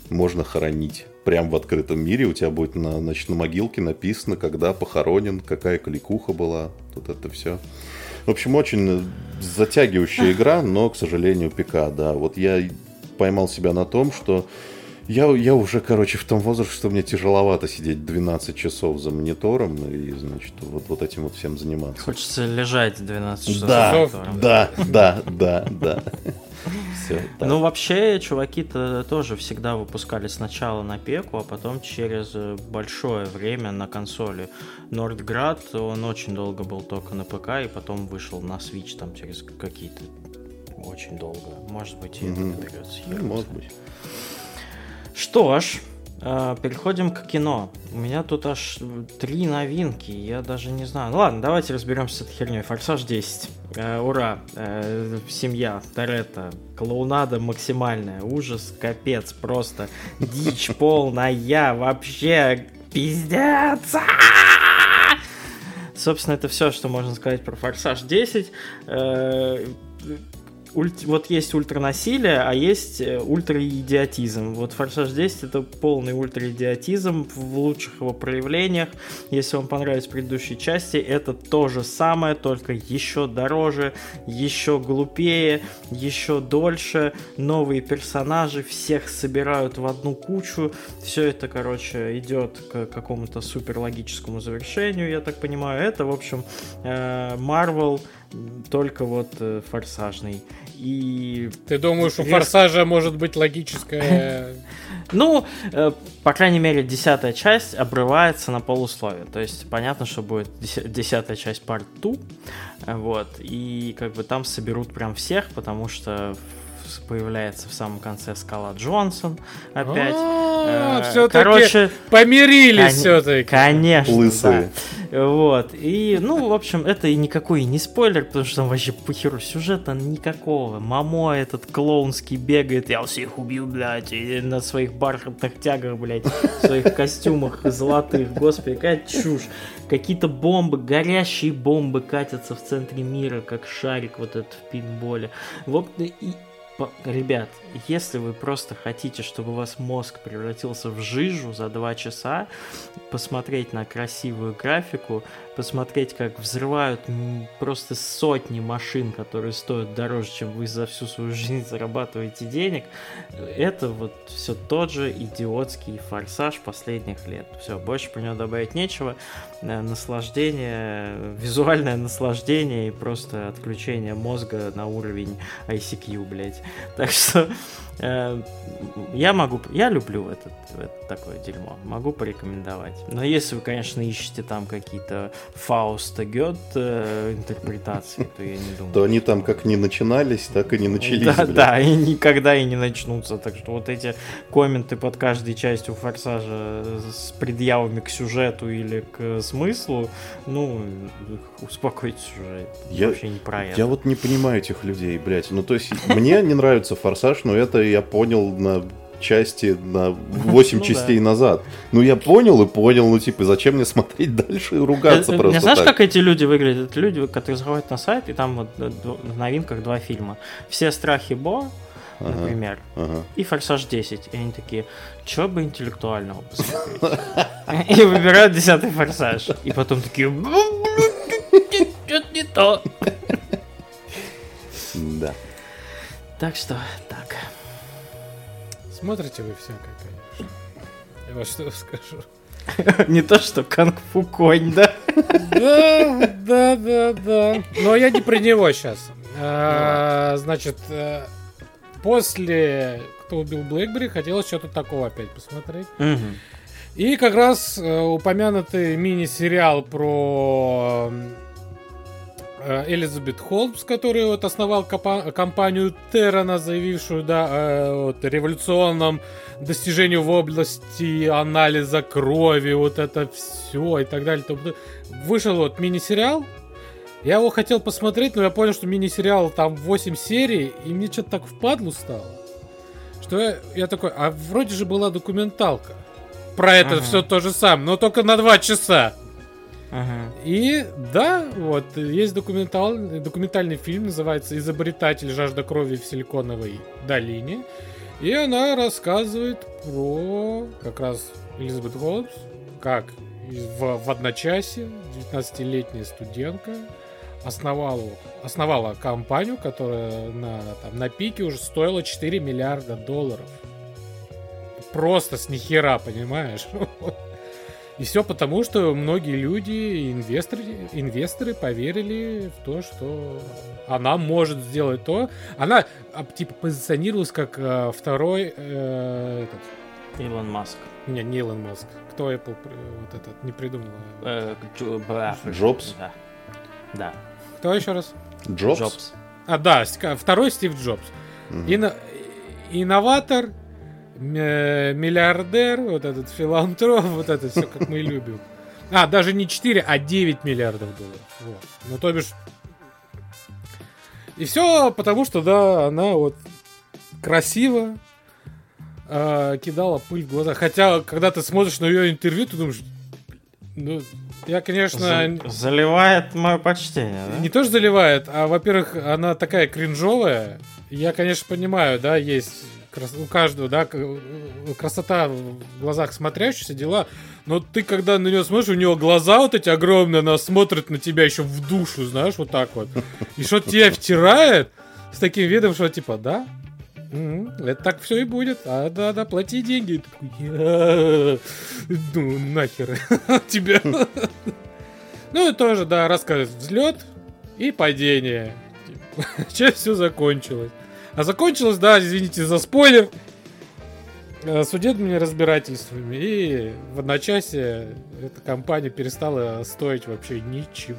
можно хоронить. Прям в открытом мире у тебя будет на, значит, на могилке написано, когда похоронен, какая кликуха была. Тут это все. В общем, очень затягивающая игра, но, к сожалению, ПК, да. Вот я поймал себя на том, что я, я уже, короче, в том возрасте, что мне тяжеловато сидеть 12 часов за монитором и, значит, вот, вот этим вот всем заниматься. Хочется лежать 12 часов да, за монитором. Да, да, да, да. Все, ну, вообще, чуваки-то тоже всегда выпускали сначала на пеку, а потом через большое время на консоли. Нордград, он очень долго был только на ПК, и потом вышел на Switch там через какие-то очень долго. Может быть, и mm-hmm. это наберется. Ну, может быть. Что ж, э, переходим к кино. У меня тут аж три новинки, я даже не знаю. Ну ладно, давайте разберемся с этой херней. Форсаж 10. Э, ура. Э, семья, Торетто, клоунада максимальная, ужас, капец, просто дичь полная, вообще пиздец. Собственно, это все, что можно сказать про Форсаж 10 ульт... вот есть ультранасилие, а есть э, ультраидиотизм. Вот Форсаж 10 это полный ультраидиотизм в лучших его проявлениях. Если вам понравились предыдущие части, это то же самое, только еще дороже, еще глупее, еще дольше. Новые персонажи, всех собирают в одну кучу. Все это, короче, идет к какому-то суперлогическому завершению, я так понимаю. Это, в общем, э, Marvel только вот э, форсажный. И... Ты думаешь, у форсажа может быть логическая... Ну, э, по крайней мере, десятая часть обрывается на полусловие. То есть понятно, что будет десятая часть part 2. Вот. И как бы там соберут прям всех, потому что появляется в самом конце Скала Джонсон опять. А, э, Короче, помирились все-таки. Конечно. Лысые. Вот. И, ну, в общем, это и никакой не спойлер, потому что там вообще похеру сюжета никакого. Мамо этот клоунский бегает, я всех убил, блядь, и на своих бархатных тягах, блядь, в своих костюмах золотых. Господи, какая чушь. Какие-то бомбы, горящие бомбы катятся в центре мира, как шарик вот этот в пинболе. Вот, и, ребят, если вы просто хотите, чтобы у вас мозг превратился в жижу за два часа, посмотреть на красивую графику, посмотреть, как взрывают просто сотни машин, которые стоят дороже, чем вы за всю свою жизнь зарабатываете денег, это вот все тот же идиотский форсаж последних лет. Все, больше про него добавить нечего. Э, наслаждение, визуальное наслаждение и просто отключение мозга на уровень ICQ, блядь. Так что Э, я могу, я люблю этот, это такое дерьмо, могу порекомендовать. Но если вы, конечно, ищете там какие-то Фауста Гет э, интерпретации, то я не думаю. То они там как не начинались, так и не начались. Да, да, и никогда и не начнутся. Так что вот эти комменты под каждой частью Форсажа с предъявами к сюжету или к смыслу, ну, успокойтесь уже. Я, вообще не про это. Я вот не понимаю этих людей, блядь. Ну, то есть, мне не нравится Форсаж, но это я понял на части на 8 ну, частей да. назад. Ну, я понял и понял, ну, типа, зачем мне смотреть дальше и ругаться это, просто Не знаешь, так? как эти люди выглядят? Это люди, которые заходят на сайт, и там вот э, в новинках два фильма. «Все страхи Бо», ага, например, ага. и «Форсаж 10». И они такие, что бы интеллектуального посмотреть? И выбирают десятый «Форсаж». И потом такие, что-то не то. Да. Так что, так. Смотрите вы всякое, конечно. Я вот что скажу. Не то, что Канг-фу конь, да? Да, да, да, да. Но я не про него сейчас. А, значит, э, после «Кто убил Блэкбери» хотелось что-то такого опять посмотреть. И как раз э, упомянутый мини-сериал про Элизабет Холмс, который вот основал компанию Террана, заявившую да, о вот, революционном достижении в области анализа крови, вот это все и так далее. Вышел вот мини-сериал. Я его хотел посмотреть, но я понял, что мини-сериал там 8 серий, и мне что-то так впадлу стало. Что я, я такой, а вроде же была документалка. Про это ага. все то же самое, но только на 2 часа. И да, вот есть документальный, документальный фильм, называется «Изобретатель жажда крови в Силиконовой долине». И она рассказывает про как раз Элизабет Холмс, как в, в одночасье 19-летняя студентка основала, основала компанию, которая на, там, на пике уже стоила 4 миллиарда долларов. Просто с нихера, понимаешь? И все потому, что многие люди, инвесторы, инвесторы поверили в то, что она может сделать то. Она а, типа позиционировалась как э, второй э, этот. Илон Маск. Не, не Илон Маск. Кто Apple вот этот не придумал? Э, Джобс. Да. да. Кто еще раз? Джобс. Джобс. А, да, второй Стив Джобс. Угу. Ино... Инноватор, миллиардер, вот этот филантроп, вот это все, как мы любим. А, даже не 4, а 9 миллиардов долларов. Вот. Ну, то бишь... И все потому, что, да, она вот красиво э, кидала пыль в глаза. Хотя, когда ты смотришь на ее интервью, ты думаешь, ну, я, конечно... Заливает мое почтение, да? Не то, что заливает, а, во-первых, она такая кринжовая. Я, конечно, понимаю, да, есть у каждого, да, красота в глазах смотрящихся дела. Но ты, когда на нее смотришь, у нее глаза вот эти огромные, она смотрит на тебя еще в душу, знаешь, вот так вот. И что тебя втирает с таким видом, что типа, да, это так все и будет. А, да, да, плати деньги. Ну, нахер тебя. Ну, и тоже, да, рассказывает взлет и падение. Чем все закончилось. А закончилось, да, извините за спойлер, э, судебными разбирательствами. И в одночасье эта компания перестала стоить вообще ничего.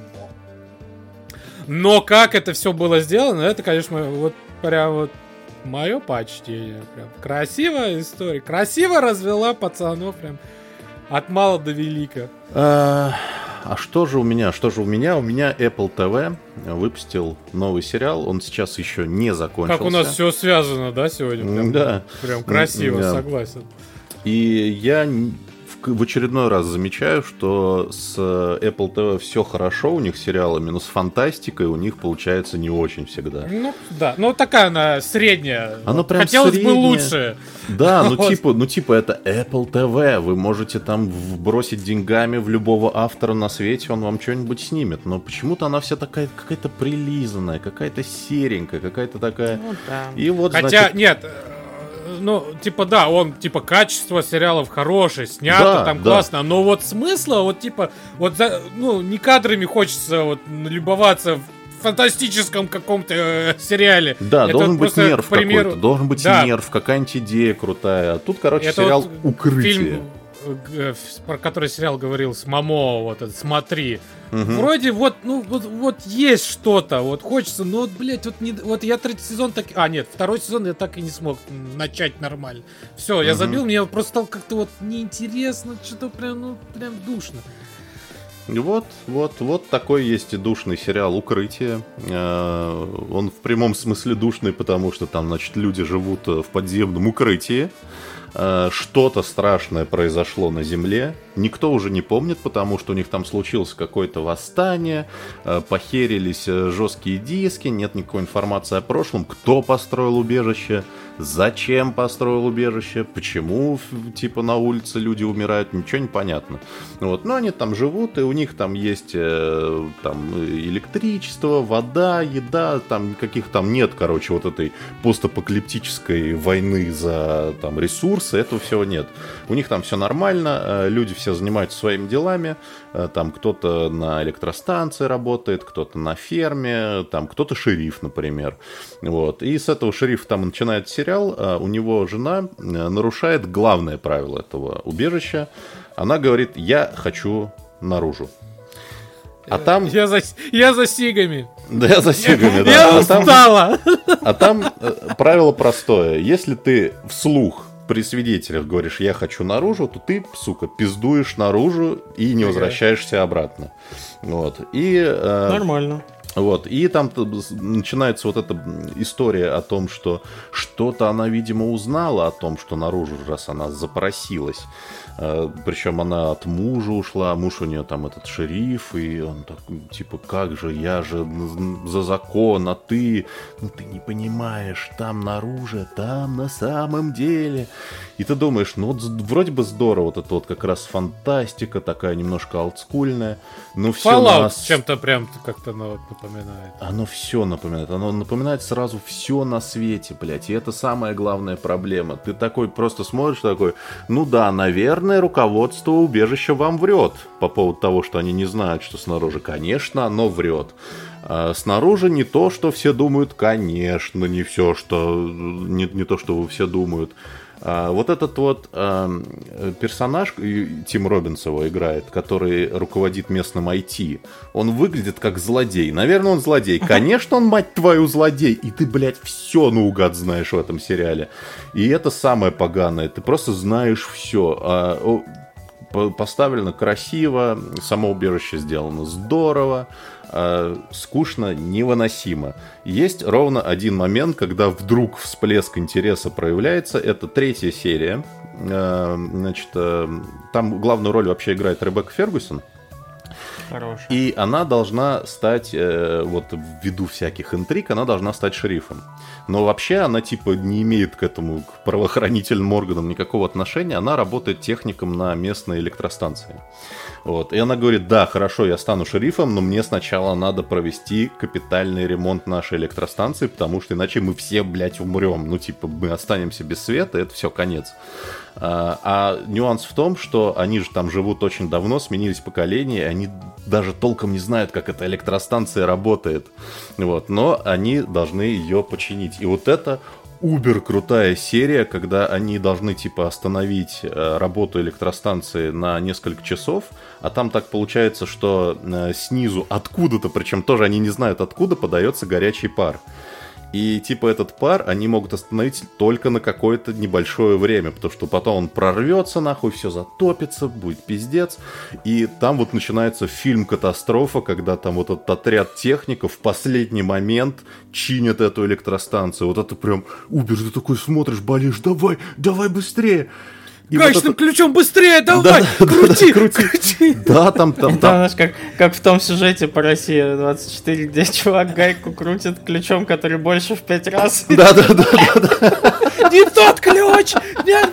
Но как это все было сделано, это, конечно, вот прям вот мое почтение. Прям красивая история. Красиво развела пацанов прям от мала до велика. А, что же у меня? Что же у меня? У меня Apple TV выпустил новый сериал. Он сейчас еще не закончился. Как у нас все связано, да, сегодня? Прям, да. Прям красиво, да. согласен. И я в очередной раз замечаю, что с Apple TV все хорошо, у них сериалами, но с фантастикой у них получается не очень всегда. Ну, да, ну такая она средняя. Она прям Хотелось средняя. бы лучше. Да, ну типа, ну типа это Apple TV, вы можете там вбросить деньгами в любого автора на свете, он вам что-нибудь снимет, но почему-то она вся такая какая-то прилизанная, какая-то серенькая, какая-то такая... Ну, да. И вот, Хотя, значит... нет, ну, типа, да, он, типа, качество сериалов хорошее, снято да, там да. классно, но вот смысла, вот, типа, вот, за, ну, не кадрами хочется вот любоваться в фантастическом каком-то э, сериале. Да, Это должен быть нерв примеру... какой-то, должен быть да. нерв, какая-нибудь идея крутая. А тут, короче, Это сериал вот «Укрытие». Фильм Э, про который сериал говорил с Мамо, вот этот «Смотри». Угу. Вроде вот, ну, вот, вот есть что-то, вот хочется, но, вот, блядь, вот, не, вот я третий сезон так... А, нет, второй сезон я так и не смог начать нормально. Все, угу. я забил, мне просто стало как-то вот неинтересно, что-то прям, ну, прям душно. Вот, вот, вот такой есть и душный сериал «Укрытие». Э, он в прямом смысле душный, потому что там, значит, люди живут в подземном укрытии. Э, что-то страшное произошло на Земле, никто уже не помнит, потому что у них там случилось какое-то восстание, э, похерились э, жесткие диски, нет никакой информации о прошлом, кто построил убежище, зачем построил убежище, почему типа на улице люди умирают, ничего не понятно. Вот, но они там живут, и у них там есть э, там электричество, вода, еда, там каких там нет, короче, вот этой постапокалиптической войны за там ресурсы, этого всего нет. У них там все нормально, люди все занимаются своими делами, э, там кто-то на электростанции работает, кто-то на ферме, там кто-то шериф, например. Вот. И с этого шерифа там начинает сериал, а у него жена э, нарушает главное правило этого убежища. Она говорит, я хочу наружу. А там... Я за, я за сигами. Да, я за сигами, да. Я устала. А там, а там правило простое. Если ты вслух при свидетелях говоришь, я хочу наружу, то ты, сука, пиздуешь наружу и не возвращаешься обратно. Вот. И, э, Нормально. Вот, и там начинается вот эта история о том, что что-то она, видимо, узнала о том, что наружу, раз она запросилась. Э, Причем она от мужа ушла, муж у нее там этот шериф, и он так, типа, как же, я же за закон, а ты, ну ты не понимаешь, там наружу, там на самом деле. И ты думаешь, ну вот вроде бы здорово, вот это вот как раз фантастика такая немножко олдскульная, но все Fallout нас... чем-то прям как-то ну, напоминает. Оно все напоминает, оно напоминает сразу все на свете, блядь, и это самая главная проблема. Ты такой просто смотришь такой, ну да, наверное, руководство убежища вам врет по поводу того, что они не знают, что снаружи. Конечно, оно врет. А снаружи не то, что все думают, конечно, не все, что не, не то, что все думают. А, вот этот вот а, персонаж, Тим Робинс его играет, который руководит местным IT, он выглядит как злодей. Наверное, он злодей. Конечно, он, мать твою, злодей. И ты, блядь, все наугад знаешь в этом сериале. И это самое поганое. Ты просто знаешь все. А, поставлено красиво, само убежище сделано здорово э, скучно, невыносимо. Есть ровно один момент, когда вдруг всплеск интереса проявляется. Это третья серия. Э, значит, э, там главную роль вообще играет Ребекка Фергюсон. Хорошая. И она должна стать, э, вот ввиду всяких интриг, она должна стать шерифом. Но вообще она типа не имеет к этому, к правоохранительным органам никакого отношения. Она работает техником на местной электростанции. Вот. И она говорит, да, хорошо, я стану шерифом, но мне сначала надо провести капитальный ремонт нашей электростанции, потому что иначе мы все, блядь, умрем. Ну, типа, мы останемся без света, это все конец. А, а нюанс в том, что они же там живут очень давно, сменились поколения, и они даже толком не знают, как эта электростанция работает. Вот. Но они должны ее починить. И вот это убер крутая серия, когда они должны типа остановить э, работу электростанции на несколько часов, а там так получается, что э, снизу откуда-то, причем тоже они не знают откуда, подается горячий пар. И типа этот пар они могут остановить только на какое-то небольшое время, потому что потом он прорвется нахуй, все затопится, будет пиздец. И там вот начинается фильм «Катастрофа», когда там вот этот отряд техников в последний момент чинят эту электростанцию. Вот это прям, Убер, ты такой смотришь, болишь, давай, давай быстрее. И Гаечным вот это... ключом быстрее, давай, да, крути, да, да, крути, крути. Да, там, там, там. знаешь, как, как в том сюжете по России 24, где чувак гайку крутит ключом, который больше в пять раз. Да, да, да, да. Не тот ключ! Нет,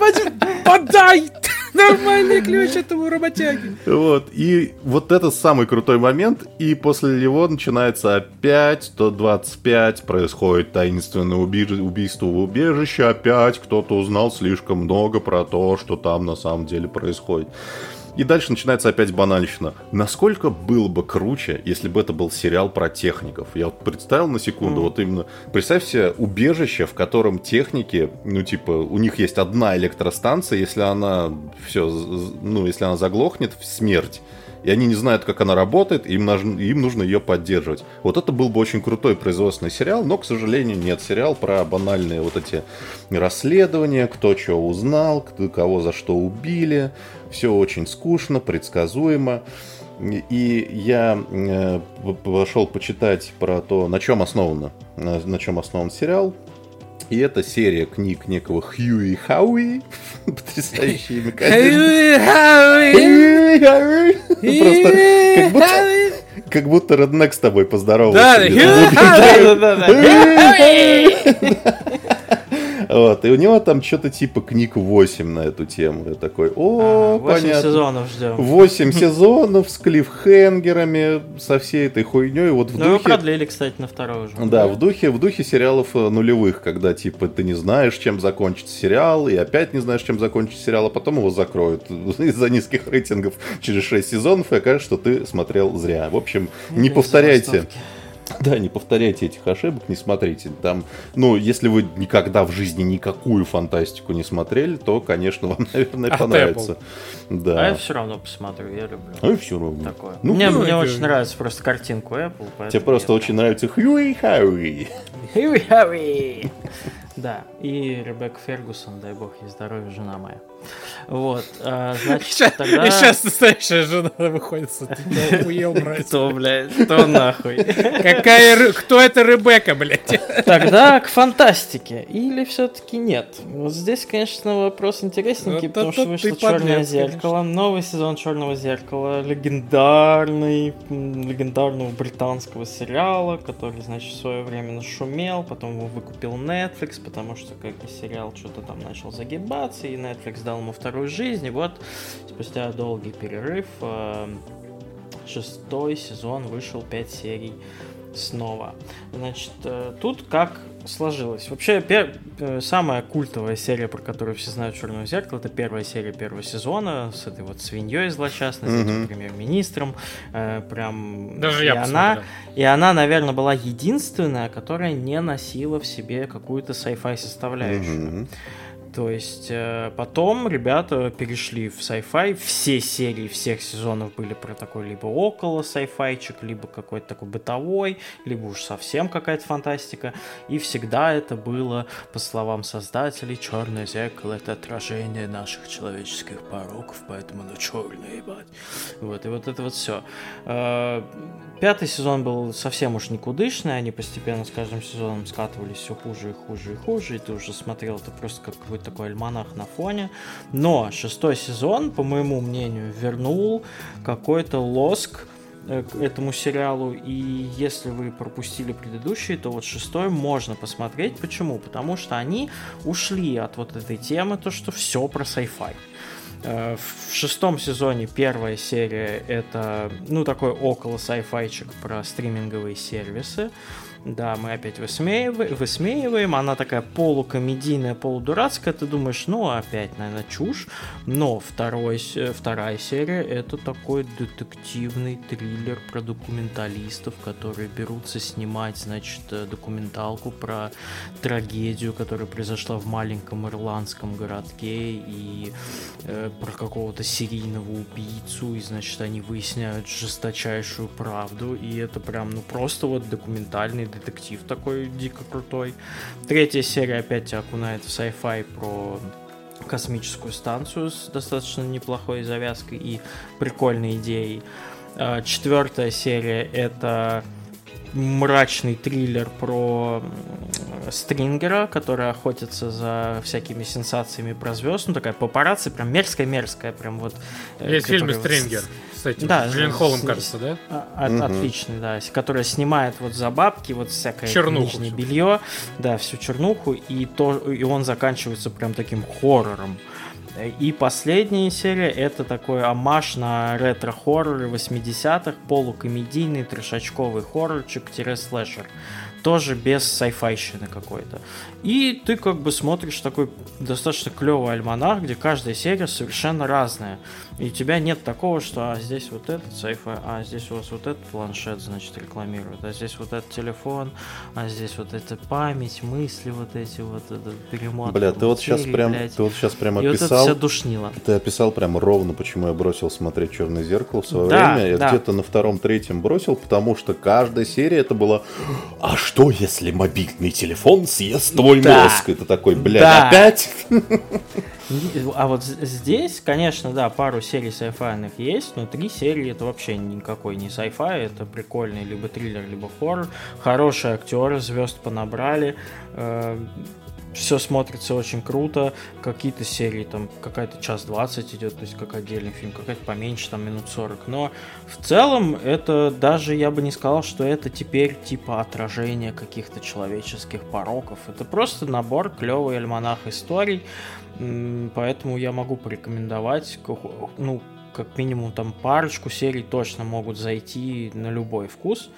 подай! Нормальный ключ этому работяге. Вот, и вот это самый крутой момент, и после него начинается опять 125, происходит таинственное уби- убийство в убежище, опять кто-то узнал слишком много про то, что там на самом деле происходит. И дальше начинается опять банальщина. Насколько было бы круче, если бы это был сериал про техников? Я вот представил на секунду, mm. вот именно, представь себе убежище, в котором техники, ну типа, у них есть одна электростанция, если она все, ну если она заглохнет, смерть и они не знают, как она работает, им, нужно, им нужно ее поддерживать. Вот это был бы очень крутой производственный сериал, но, к сожалению, нет. Сериал про банальные вот эти расследования, кто что узнал, кто, кого за что убили. Все очень скучно, предсказуемо. И я э, пошел почитать про то, на чем основано, на чем основан сериал. И это серия книг некого Хьюи Хауи. Потрясающие имя, Хьюи Хауи! Просто как будто, как будто Реднек с тобой поздоровался. Да, да, да, да. Вот, и у него там что-то типа книг 8 на эту тему. Я такой, о, а, 8 понятно. сезонов ждем. 8 сезонов с клиффхенгерами, со всей этой хуйней. Вот в ну, духе... продлили, кстати, на второй уже. Да, в духе, в духе сериалов э, нулевых, когда типа ты не знаешь, чем закончится сериал, и опять не знаешь, чем закончится сериал, а потом его закроют из-за низких рейтингов через 6 сезонов, и окажется, что ты смотрел зря. В общем, не повторяйте. Да, не повторяйте этих ошибок, не смотрите. Там, ну, если вы никогда в жизни никакую фантастику не смотрели, то, конечно, вам, наверное, а понравится. Да. А я все равно посмотрю, я люблю. А я все равно. Такое. Ну, мне ну, мне это... очень нравится просто картинку Apple. Тебе просто очень нравится Хьюи Хауи. Хьюи Хауи. Да, и Ребекка Фергусон, дай бог ей здоровья, жена моя. Вот, а, значит, сейчас, тогда... И сейчас настоящая жена выходит, ты охуел, брать. Кто, блядь, кто нахуй? Какая, кто это Ребекка, блядь? Тогда к фантастике, или все-таки нет? Вот здесь, конечно, вопрос интересненький, потому что вышло Черное зеркало, новый сезон Черного зеркала, легендарный, легендарного британского сериала, который, значит, в свое время нашумел, потом его выкупил Netflix, потому что как бы сериал что-то там начал загибаться, и Netflix дал ему вторую жизнь, и вот спустя долгий перерыв э, шестой сезон вышел 5 серий снова. Значит, э, тут как сложилось. Вообще, пер... Э, самая культовая серия, про которую все знают Черное зеркало, это первая серия первого сезона с этой вот свиньей злосчастной, mm-hmm. с этим премьер-министром. Э, прям. Даже и я она, И она, наверное, была единственная, которая не носила в себе какую-то sci-fi составляющую. Mm-hmm. То есть э, потом ребята перешли в sci-fi. Все серии всех сезонов были про такой либо около sci-fi, либо какой-то такой бытовой, либо уж совсем какая-то фантастика. И всегда это было, по словам создателей, черное зеркало это отражение наших человеческих пороков, поэтому оно черное, ебать. Вот, и вот это вот все. Э, пятый сезон был совсем уж никудышный, они постепенно с каждым сезоном скатывались все хуже и хуже и хуже, и ты уже смотрел это просто как какой-то такой альманах на фоне. Но шестой сезон, по моему мнению, вернул какой-то лоск э, к этому сериалу. И если вы пропустили предыдущие, то вот шестой можно посмотреть. Почему? Потому что они ушли от вот этой темы, то что все про sci-fi. Э, в шестом сезоне первая серия это, ну, такой около sci-fi про стриминговые сервисы. Да, мы опять высмеиваем, высмеиваем. Она такая полукомедийная, полудурацкая. Ты думаешь, ну, опять, наверное, чушь. Но второй, вторая серия это такой детективный триллер про документалистов, которые берутся снимать, значит, э, документалку про трагедию, которая произошла в маленьком ирландском городке и э, про какого-то серийного убийцу. И, значит, они выясняют жесточайшую правду. И это прям, ну, просто вот документальный детектив такой дико крутой. Третья серия опять окунает в sci-fi про космическую станцию с достаточно неплохой завязкой и прикольной идеей. А, четвертая серия это мрачный триллер про Стрингера, который охотится за всякими сенсациями про звезд. Ну, такая папарацци, прям мерзкая-мерзкая. Прям вот, э, Есть фильм «Стрингер» с этим, да, Джиллен Холлом, кажется, да? От, угу. Отличный, да. Которая снимает вот за бабки вот всякое чернуху нижнее белье, да, всю чернуху, и, то, и он заканчивается прям таким хоррором. И последняя серия это такой амаш на ретро-хорроры 80-х, полукомедийный трешачковый хоррорчик-слэшер тоже без сайфайщины какой-то. И ты как бы смотришь такой достаточно клевый альманах, где каждая серия совершенно разная. И у тебя нет такого, что а здесь вот этот сайфай, а здесь у вас вот этот планшет, значит, рекламируют, а здесь вот этот телефон, а здесь вот эта память, мысли вот эти вот, это перемотка. Бля, ты вот сейчас прям, блядь. ты вот сейчас прям описал. И вот это все душнило. Ты описал прям ровно, почему я бросил смотреть Черное зеркало в свое да, время. Я да. где-то на втором-третьем бросил, потому что каждая серия это была А что, если мобильный телефон съест твой да. мозг? Это такой, блядь, да. опять? А вот здесь, конечно, да, пару серий сайфайных есть, но три серии это вообще никакой не сайфай, это прикольный либо триллер, либо хоррор. Хорошие актеры, звезд понабрали. Э, все смотрится очень круто. Какие-то серии, там, какая-то час 20 идет, то есть как отдельный фильм, какая-то поменьше, там, минут 40. Но в целом это даже, я бы не сказал, что это теперь типа отражение каких-то человеческих пороков. Это просто набор клевый альманах историй. Поэтому я могу порекомендовать, ну, как минимум там парочку серий точно могут зайти на любой вкус.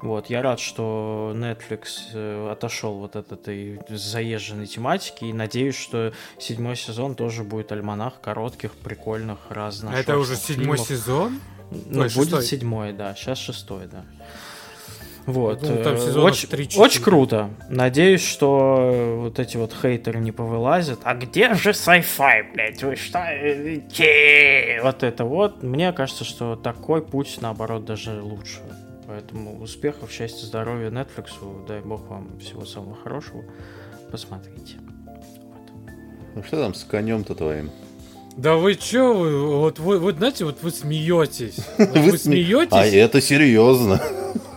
Вот, я рад, что Netflix э, отошел вот от этой заезженной тематики и надеюсь, что седьмой сезон тоже будет альманах коротких, прикольных, разных. Это уже седьмой фильмов. сезон? Ну, Ой, будет шестой. седьмой, да. Сейчас шестой, да. Вот. Ну, там э, очень, 3 очень круто. Надеюсь, что вот эти вот хейтеры не повылазят. А где же sci-fi, блядь? Вы что? Вот это вот. Мне кажется, что такой путь, наоборот, даже лучше. Поэтому успехов, счастья, здоровья Netflix. Дай бог вам всего самого хорошего. Посмотрите. Вот. Ну что там с конем-то твоим? Да вы чё, вы, вот вы, вот знаете, вот вы смеетесь. Вот вы, вы смеетесь. А это серьезно.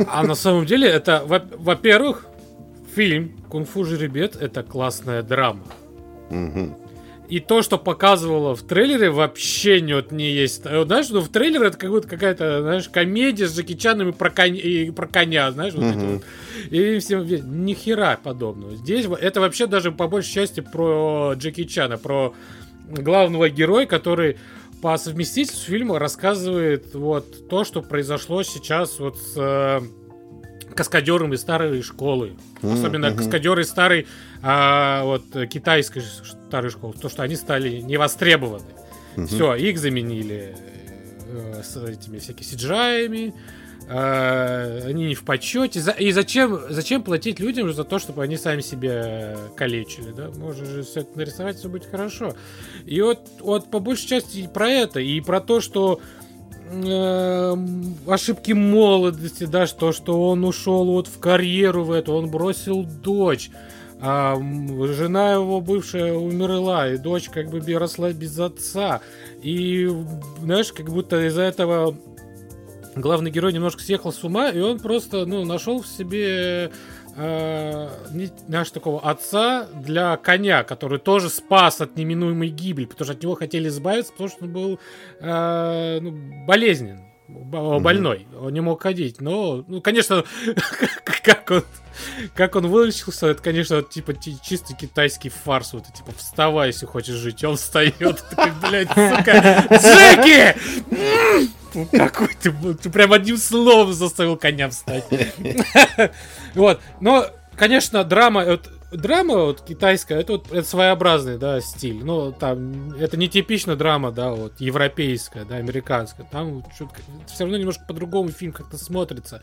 А на самом деле это, во-первых, фильм «Кунг-фу жеребет» — это классная драма. И то, что показывало в трейлере, вообще нет, не есть. Знаешь, ну в трейлере это как будто какая-то, знаешь, комедия с Джеки Чаном и про, кон... и про коня, знаешь, вот эти вот. И всем ни хера подобного. Здесь это вообще даже по большей части про Джеки Чана, про главного героя, который по совместительству фильма рассказывает вот то, что произошло сейчас вот с э, каскадером из старой школы. Mm-hmm. Особенно каскадеры из старой а, вот китайской старой школы. То, что они стали невостребованы. Mm-hmm. Все, их заменили э, с этими всякими сиджаями, э, они не в почете. И зачем, зачем платить людям за то, чтобы они сами себя калечили, да? Можно же все это нарисовать, все будет хорошо. И вот, вот по большей части про это, и про то, что э, ошибки молодости, да, что, что он ушел вот в карьеру в эту, он бросил дочь. А жена его бывшая умерла, и дочь как бы росла без отца. И, знаешь, как будто из-за этого главный герой немножко съехал с ума, и он просто, ну, нашел в себе э, наш такого отца для коня, который тоже спас от неминуемой гибели, потому что от него хотели избавиться, потому что он был э, ну, болезнен, больной, mm-hmm. он не мог ходить. Но, ну, конечно, как он как он вылечился, это, конечно, типа чистый китайский фарс. Вот, типа, вставай, если хочешь жить. Он встает, такой, блядь, сука, Джеки! Какой ты, ты прям одним словом заставил коня встать. Вот, но, конечно, драма, драма вот китайская, это вот это своеобразный, да, стиль. Ну, там, это не типично драма, да, вот, европейская, да, американская. Там все равно немножко по-другому фильм как-то смотрится.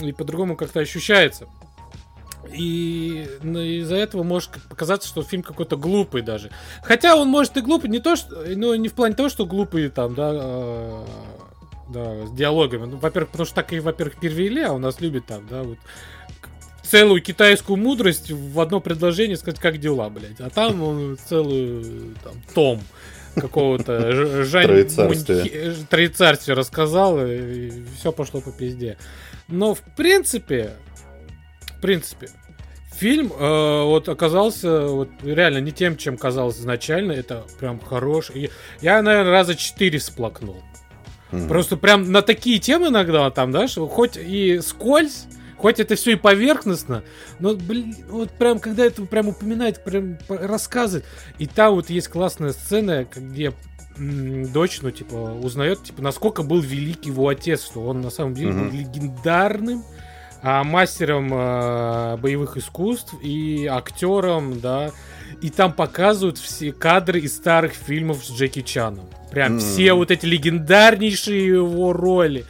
И по-другому как-то ощущается. И ну, из-за этого может показаться, что фильм какой-то глупый даже. Хотя он может и глупый, не то, что, ну, не в плане того, что глупый там, да, э, да, с диалогами. Ну, во-первых, потому что так и, во-первых, перевели, а у нас любят там, да, вот целую китайскую мудрость в одно предложение сказать, как дела, блядь. А там он целую там, том какого-то Жань Троецарствия. Троецарствия рассказал, и все пошло по пизде. Но в принципе, в принципе, фильм э, вот оказался вот реально не тем, чем казалось изначально. Это прям хороший. Я, наверное, раза четыре сплакнул. Mm-hmm. Просто прям на такие темы иногда там, да, что хоть и скользь, хоть это все и поверхностно, но, блин, вот прям, когда это прям упоминает, прям рассказывает, и там вот есть классная сцена, где дочь, ну, типа, узнает, типа, насколько был велик его отец, что он на самом деле mm-hmm. был легендарным а, мастером а, боевых искусств и актером, да, и там показывают все кадры из старых фильмов с Джеки Чаном. Прям mm. все вот эти легендарнейшие его роли.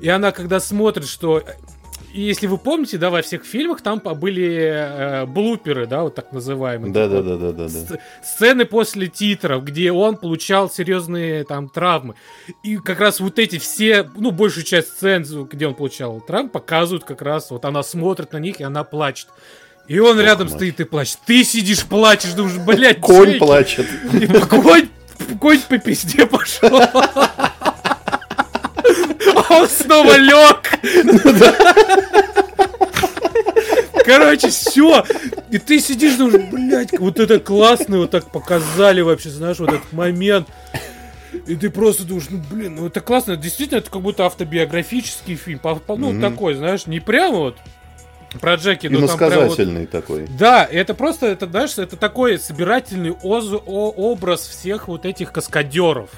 И она, когда смотрит, что если вы помните, да, во всех фильмах там были э, блуперы, да, вот так называемые. Да, да, да, да, да, да. Сцены после титров, где он получал серьезные там травмы. И как раз вот эти все, ну, большую часть сцен, где он получал травмы, показывают как раз, вот она смотрит на них, и она плачет. И он Ох, рядом мать. стоит и плачет. Ты сидишь, плачешь, думаешь, блядь, Конь плачет. Конь, конь по пизде пошел. Он снова лег. Короче, все. И ты сидишь, думаешь, блядь, вот это классно, вот так показали вообще, знаешь, вот этот момент. И ты просто думаешь, ну блин, ну это классно. Действительно, это как будто автобиографический фильм. Ну, mm-hmm. такой, знаешь, не прямо вот про Джеки, но там прям вот... такой. Да, это просто, это, знаешь, это такой собирательный оз... о... образ всех вот этих каскадеров,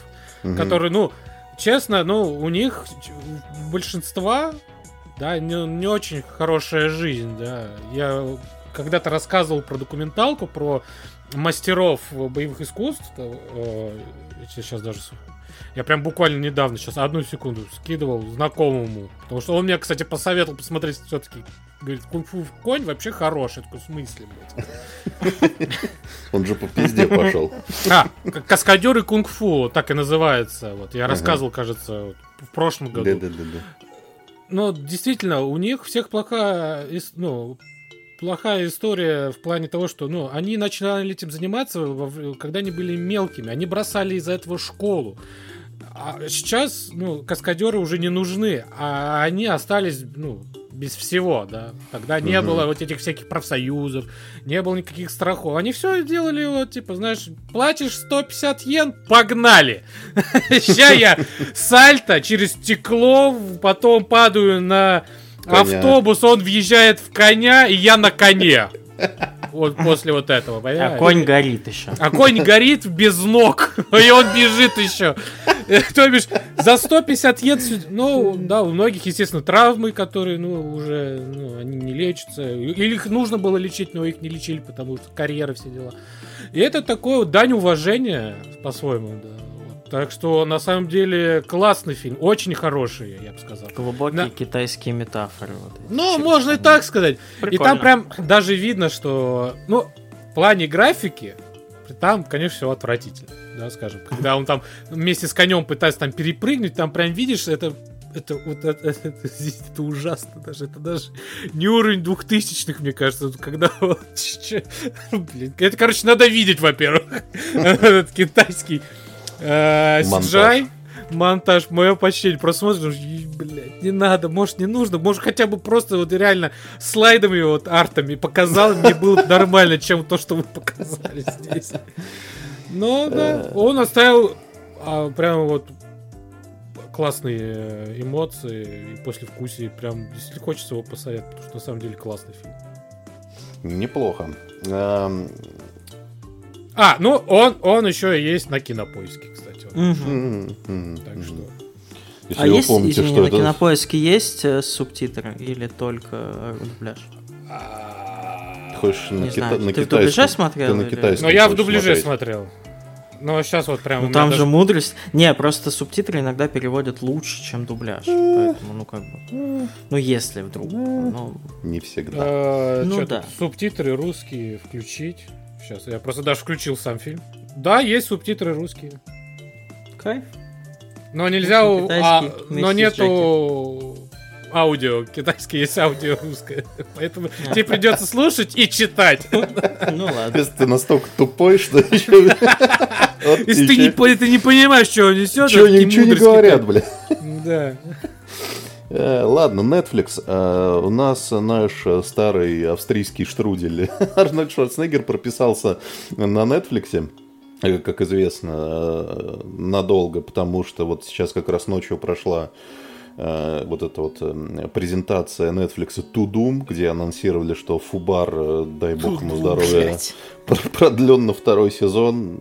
угу. которые, ну, честно, ну, у них большинства, да, не, не очень хорошая жизнь, да. Я когда-то рассказывал про документалку, про мастеров боевых искусств. Э, сейчас даже... Я прям буквально недавно, сейчас одну секунду скидывал знакомому. Потому что он мне, кстати, посоветовал посмотреть все-таки Говорит, кунг-фу конь вообще хороший. такой, в смысле, блядь? Он же по пизде пошел. А, каскадеры кунг-фу, так и называется. Вот я рассказывал, кажется, в прошлом году. Да, да, да, да. Но действительно, у них всех плохая, ну, плохая история в плане того, что, ну, они начинали этим заниматься, когда они были мелкими. Они бросали из-за этого школу. А сейчас, ну, каскадеры уже не нужны, а они остались, ну, без всего, да. Тогда не угу. было вот этих всяких профсоюзов, не было никаких страхов. Они все делали вот, типа, знаешь, платишь 150 йен, погнали! Ща я сальто через стекло, потом падаю на автобус, он въезжает в коня, и я на коне. Вот после вот этого, понимаешь? А конь горит еще. А конь горит без ног, и он бежит еще. То бишь, за 150 йен, ну, да, у многих, естественно, травмы, которые, ну, уже, ну, они не лечатся. Или их нужно было лечить, но их не лечили, потому что карьера, все дела. И это такое вот дань уважения, по-своему, да. Так что, на самом деле, классный фильм. Очень хороший, я бы сказал. Глубокие На... китайские метафоры. Вот ну, можно и так сказать. Прикольно. И там прям даже видно, что, ну, в плане графики, там, конечно, все отвратительно, да, скажем. Когда он там вместе с конем пытается там перепрыгнуть, там прям видишь, это это вот это, это, это, это ужасно даже. Это даже не уровень двухтысячных, мне кажется, когда вот, блин, это, короче, надо видеть, во-первых, этот китайский э, CGI монтаж, мое почтение, просмотришь, блядь, не надо, может, не нужно, может, хотя бы просто вот реально слайдами, вот, артами показал, мне было нормально, чем то, что вы показали здесь. Но, да, он оставил а, прямо вот классные э, эмоции и после вкусия, прям, если хочется его посоветовать, потому что на самом деле классный фильм. Неплохо. А, ну он, он еще есть на кинопоиске, кстати. Угу. Так что. Если а есть, помните, извини, что на это... кинопоиске есть э, субтитры или только дубляж? Хочешь на, кита... на Ты в дубляже смотрел? Ты на китайском Ну, я в дубляже смотрел. Но сейчас вот прям... Ну, там даже... же мудрость... Не, просто субтитры иногда переводят лучше, чем дубляж. Поэтому, ну, как бы... Ну, если вдруг. Ну... Не всегда. Э, ну, да. Субтитры русские включить. Сейчас, я просто даже включил сам фильм. Да, есть субтитры русские. Кайф. Но нельзя, а, но нету аудио. Китайский есть аудио русское. Поэтому тебе придется слушать и читать. Ну ладно. Ты настолько тупой, что еще... Если ты не понимаешь, что он несет, Что ничего не говорят, бля. Да. Э, ладно, Netflix. Э, у нас наш старый австрийский штрудель Арнольд Шварценеггер прописался на Netflix э, как известно, надолго, потому что вот сейчас как раз ночью прошла вот эта вот э, презентация Netflix To Doom, где анонсировали, что Фубар, э, дай бог ему здоровья, продлен на второй сезон.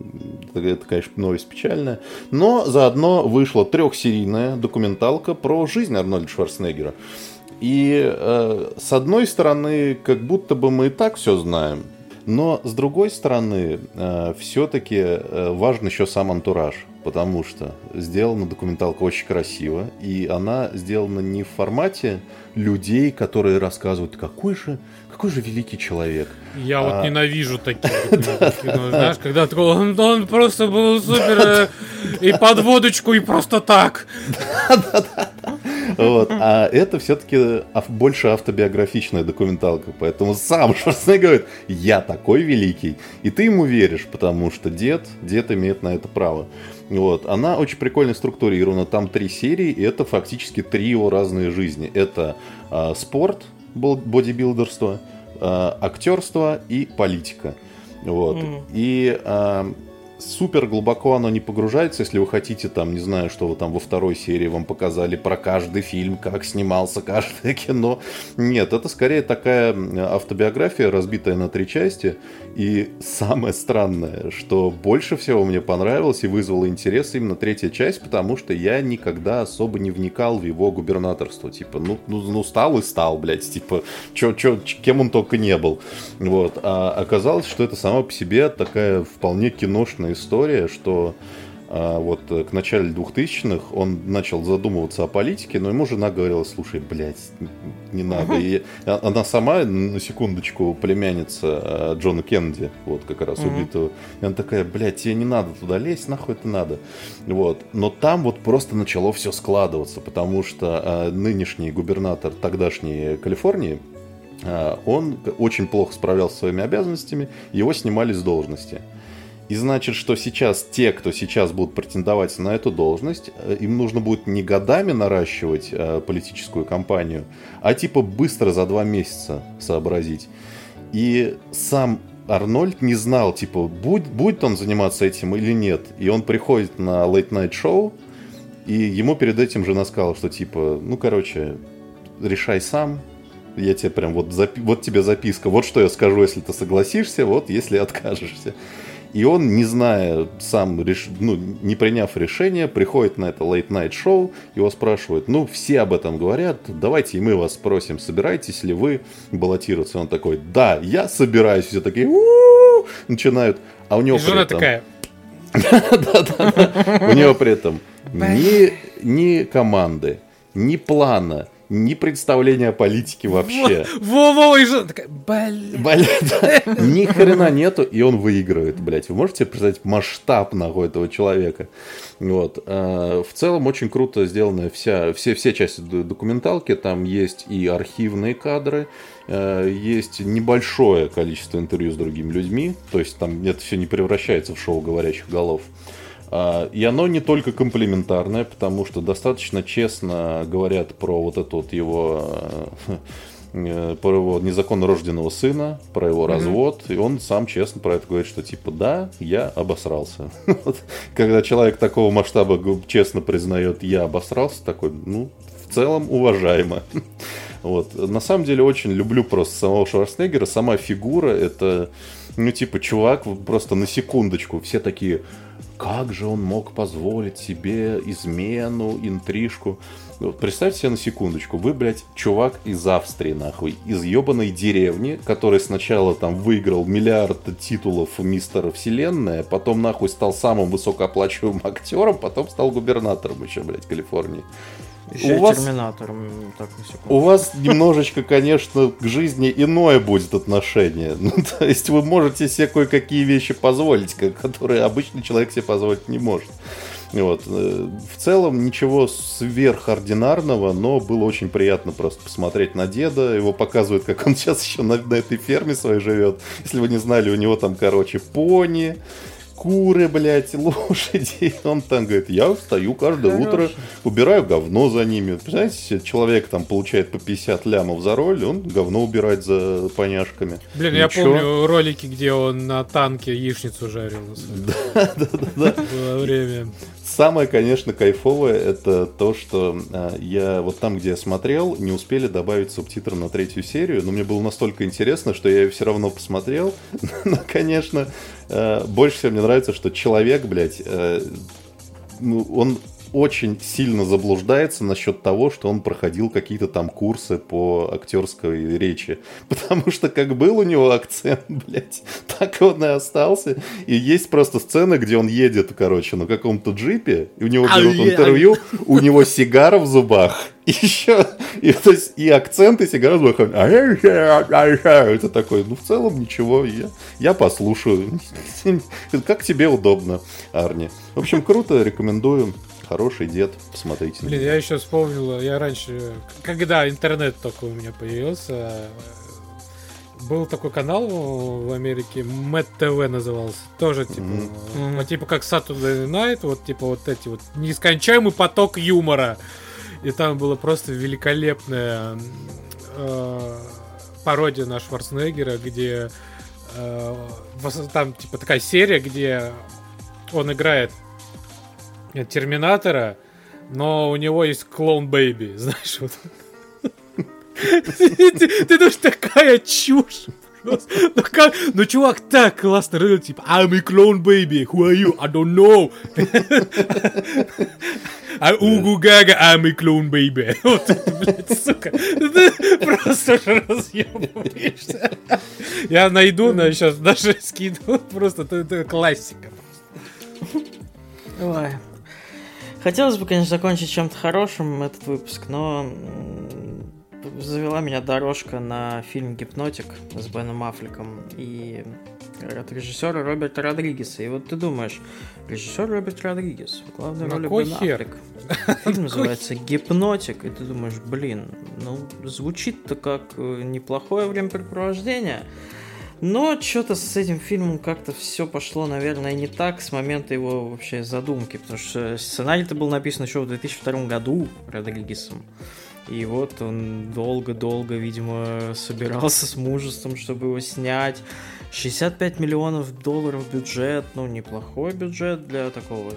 Это, конечно, новость печальная. Но заодно вышла трехсерийная документалка про жизнь Арнольда Шварценеггера. И э, с одной стороны, как будто бы мы и так все знаем, но с другой стороны, э, все-таки э, важен еще сам антураж потому что сделана документалка очень красиво, и она сделана не в формате людей, которые рассказывают, какой же, какой же великий человек. Я а... вот ненавижу такие знаешь, когда он, он просто был супер э, и под водочку, и просто так. Вот. А это все-таки больше автобиографичная документалка. Поэтому сам Шварценеггер говорит, я такой великий. И ты ему веришь, потому что дед, дед имеет на это право. Вот. Она очень прикольно структурирована. Там три серии, и это фактически три его разные жизни. Это э, спорт, бодибилдерство, э, актерство и политика. Вот. Mm. И э, супер глубоко оно не погружается, если вы хотите, там, не знаю, что вы там во второй серии вам показали про каждый фильм, как снимался каждое кино. Нет, это скорее такая автобиография, разбитая на три части. И самое странное, что больше всего мне понравилось и вызвало интерес именно третья часть, потому что я никогда особо не вникал в его губернаторство. Типа, ну, ну, ну стал и стал, блядь, типа, чё, чё, кем он только не был. Вот. А оказалось, что это сама по себе такая вполне киношная интересная история, что а, вот к началу 2000-х он начал задумываться о политике, но ему жена говорила, слушай, блядь, не надо. И она сама, на секундочку, племянница а, Джона Кеннеди, вот как раз убитого. И она такая, блядь, тебе не надо туда лезть, нахуй это надо. Вот. Но там вот просто начало все складываться, потому что а, нынешний губернатор тогдашней Калифорнии, он очень плохо справлялся со своими обязанностями, его снимали с должности. И значит, что сейчас те, кто сейчас будут претендовать на эту должность, э, им нужно будет не годами наращивать э, политическую кампанию, а типа быстро за два месяца сообразить. И сам Арнольд не знал, типа, будет, будет он заниматься этим или нет. И он приходит на Late Night Show, и ему перед этим жена сказала, что типа, ну, короче, решай сам, я тебе прям вот, запи- вот тебе записка, вот что я скажу, если ты согласишься, вот если откажешься. И он, не зная, сам, реш... ну, не приняв решение, приходит на это late night шоу, его спрашивают, ну, все об этом говорят, давайте и мы вас спросим, собираетесь ли вы баллотироваться? Он такой, да, я собираюсь. Все такие, начинают. А у него жена такая, да-да-да. У него при этом ни команды, ни плана, ни представления о политике вообще. Во-во, и же такая, блядь. Блядь, ни хрена нету, и он выигрывает, блядь. Вы можете представить масштаб нахуй этого человека? Вот. Э, в целом очень круто сделана вся, все, все части документалки. Там есть и архивные кадры, э, есть небольшое количество интервью с другими людьми. То есть там это все не превращается в шоу говорящих голов. А, и оно не только комплементарное, потому что достаточно честно говорят про вот это вот его э, про его незаконно рожденного сына, про его mm-hmm. развод, и он сам честно про это говорит, что типа да, я обосрался. Когда человек такого масштаба честно признает, я обосрался, такой, ну, в целом уважаемо. Вот. На самом деле очень люблю просто самого Шварценеггера, сама фигура, это, ну, типа, чувак просто на секундочку, все такие, как же он мог позволить себе измену, интрижку? Вот представьте себе на секундочку, вы, блядь, чувак из Австрии, нахуй, из ебаной деревни, который сначала там выиграл миллиард титулов мистера Вселенная, потом нахуй стал самым высокооплачиваемым актером, потом стал губернатором еще, блядь, Калифорнии. Еще у вас, терминатором. Так, у вас немножечко, конечно, к жизни иное будет отношение. Ну, то есть вы можете себе кое-какие вещи позволить, которые обычный человек себе позволить не может. Вот. Э, в целом ничего сверхординарного, но было очень приятно просто посмотреть на деда. Его показывают, как он сейчас еще на, на этой ферме своей живет. Если вы не знали, у него там, короче, пони, куры, блядь, лошади. Он там говорит, я встаю каждое Хорошо. утро, убираю говно за ними. Представляете, человек там получает по 50 лямов за роль, он говно убирает за поняшками. Блин, Ничего. я помню ролики, где он на танке яичницу жарил. Да, да. да. Было время. Самое, конечно, кайфовое это то, что э, я вот там, где я смотрел, не успели добавить субтитры на третью серию, но мне было настолько интересно, что я ее все равно посмотрел. но, конечно, э, больше всего мне нравится, что человек, блядь, э, ну, он очень сильно заблуждается насчет того, что он проходил какие-то там курсы по актерской речи. Потому что как был у него акцент, блядь, так он и остался. И есть просто сцена, где он едет, короче, на каком-то джипе, и у него берут интервью, у него сигара в зубах. И еще, и, то есть, и акцент, и сигара в зубах. Это такой, ну, в целом ничего, я, я послушаю. Как тебе удобно, Арни. В общем, круто, рекомендую. Хороший дед, посмотрите. Блин, я еще вспомнил, я раньше, когда интернет только у меня появился, был такой канал в Америке, Mad TV назывался, тоже типа, mm-hmm. типа как Saturday Night, вот типа вот эти вот нескончаемый поток юмора, и там было просто великолепная э, пародия на Шварценеггера, где э, там типа такая серия, где он играет Терминатора, но у него есть клоун Бэйби, знаешь, вот. Ты думаешь, такая чушь. Ну, как, ну, чувак так классно рыл, типа, I'm a clone baby, who are you? I don't know. А угу гага, I'm a clone baby. Вот это, блядь, сука. Ты просто разъебываешься. Я найду, но сейчас даже скину. Просто это классика. Ой. Хотелось бы, конечно, закончить чем-то хорошим этот выпуск, но завела меня дорожка на фильм «Гипнотик» с Беном Аффлеком и от режиссера Роберта Родригеса. И вот ты думаешь, режиссер Роберт Родригес, главная роль Бен Аффлек. Фильм называется «Гипнотик», и ты думаешь, блин, ну, звучит-то как э, неплохое времяпрепровождение, но что-то с этим фильмом как-то все пошло, наверное, не так с момента его вообще задумки, потому что сценарий-то был написан еще в 2002 году Родригесом. И вот он долго-долго, видимо, собирался с мужеством, чтобы его снять. 65 миллионов долларов бюджет, ну, неплохой бюджет для такого,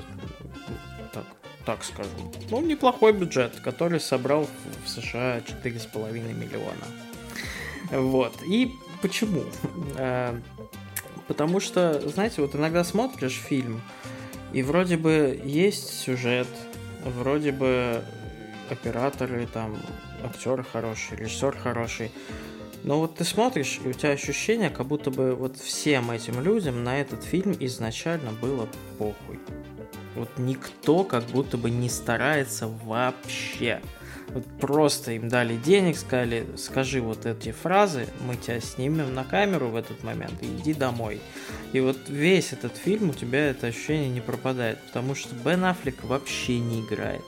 так, так скажу. Ну, неплохой бюджет, который собрал в США 4,5 миллиона. Вот. И Почему? Э, потому что, знаете, вот иногда смотришь фильм, и вроде бы есть сюжет, вроде бы операторы, там, актеры хорошие, режиссер хороший. Но вот ты смотришь, и у тебя ощущение, как будто бы вот всем этим людям на этот фильм изначально было похуй. Вот никто как будто бы не старается вообще. Вот просто им дали денег, сказали, скажи вот эти фразы, мы тебя снимем на камеру в этот момент и иди домой. И вот весь этот фильм у тебя это ощущение не пропадает, потому что Бен Аффлек вообще не играет.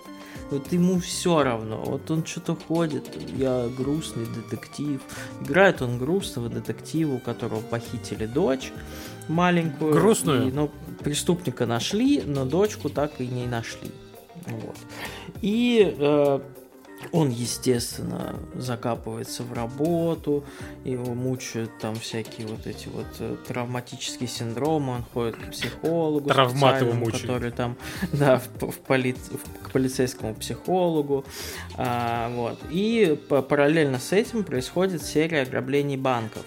Вот ему все равно. Вот он что-то ходит, я грустный детектив. Играет он грустного детектива, у которого похитили дочь маленькую. Грустную? И, ну, преступника нашли, но дочку так и не нашли. Вот. И э, он, естественно, закапывается в работу, его мучают там всякие вот эти вот э, травматические синдромы, он ходит к психологу, Травмат его мучает. который там, да, в, в поли... в, к полицейскому психологу, а, вот. И параллельно с этим происходит серия ограблений банков.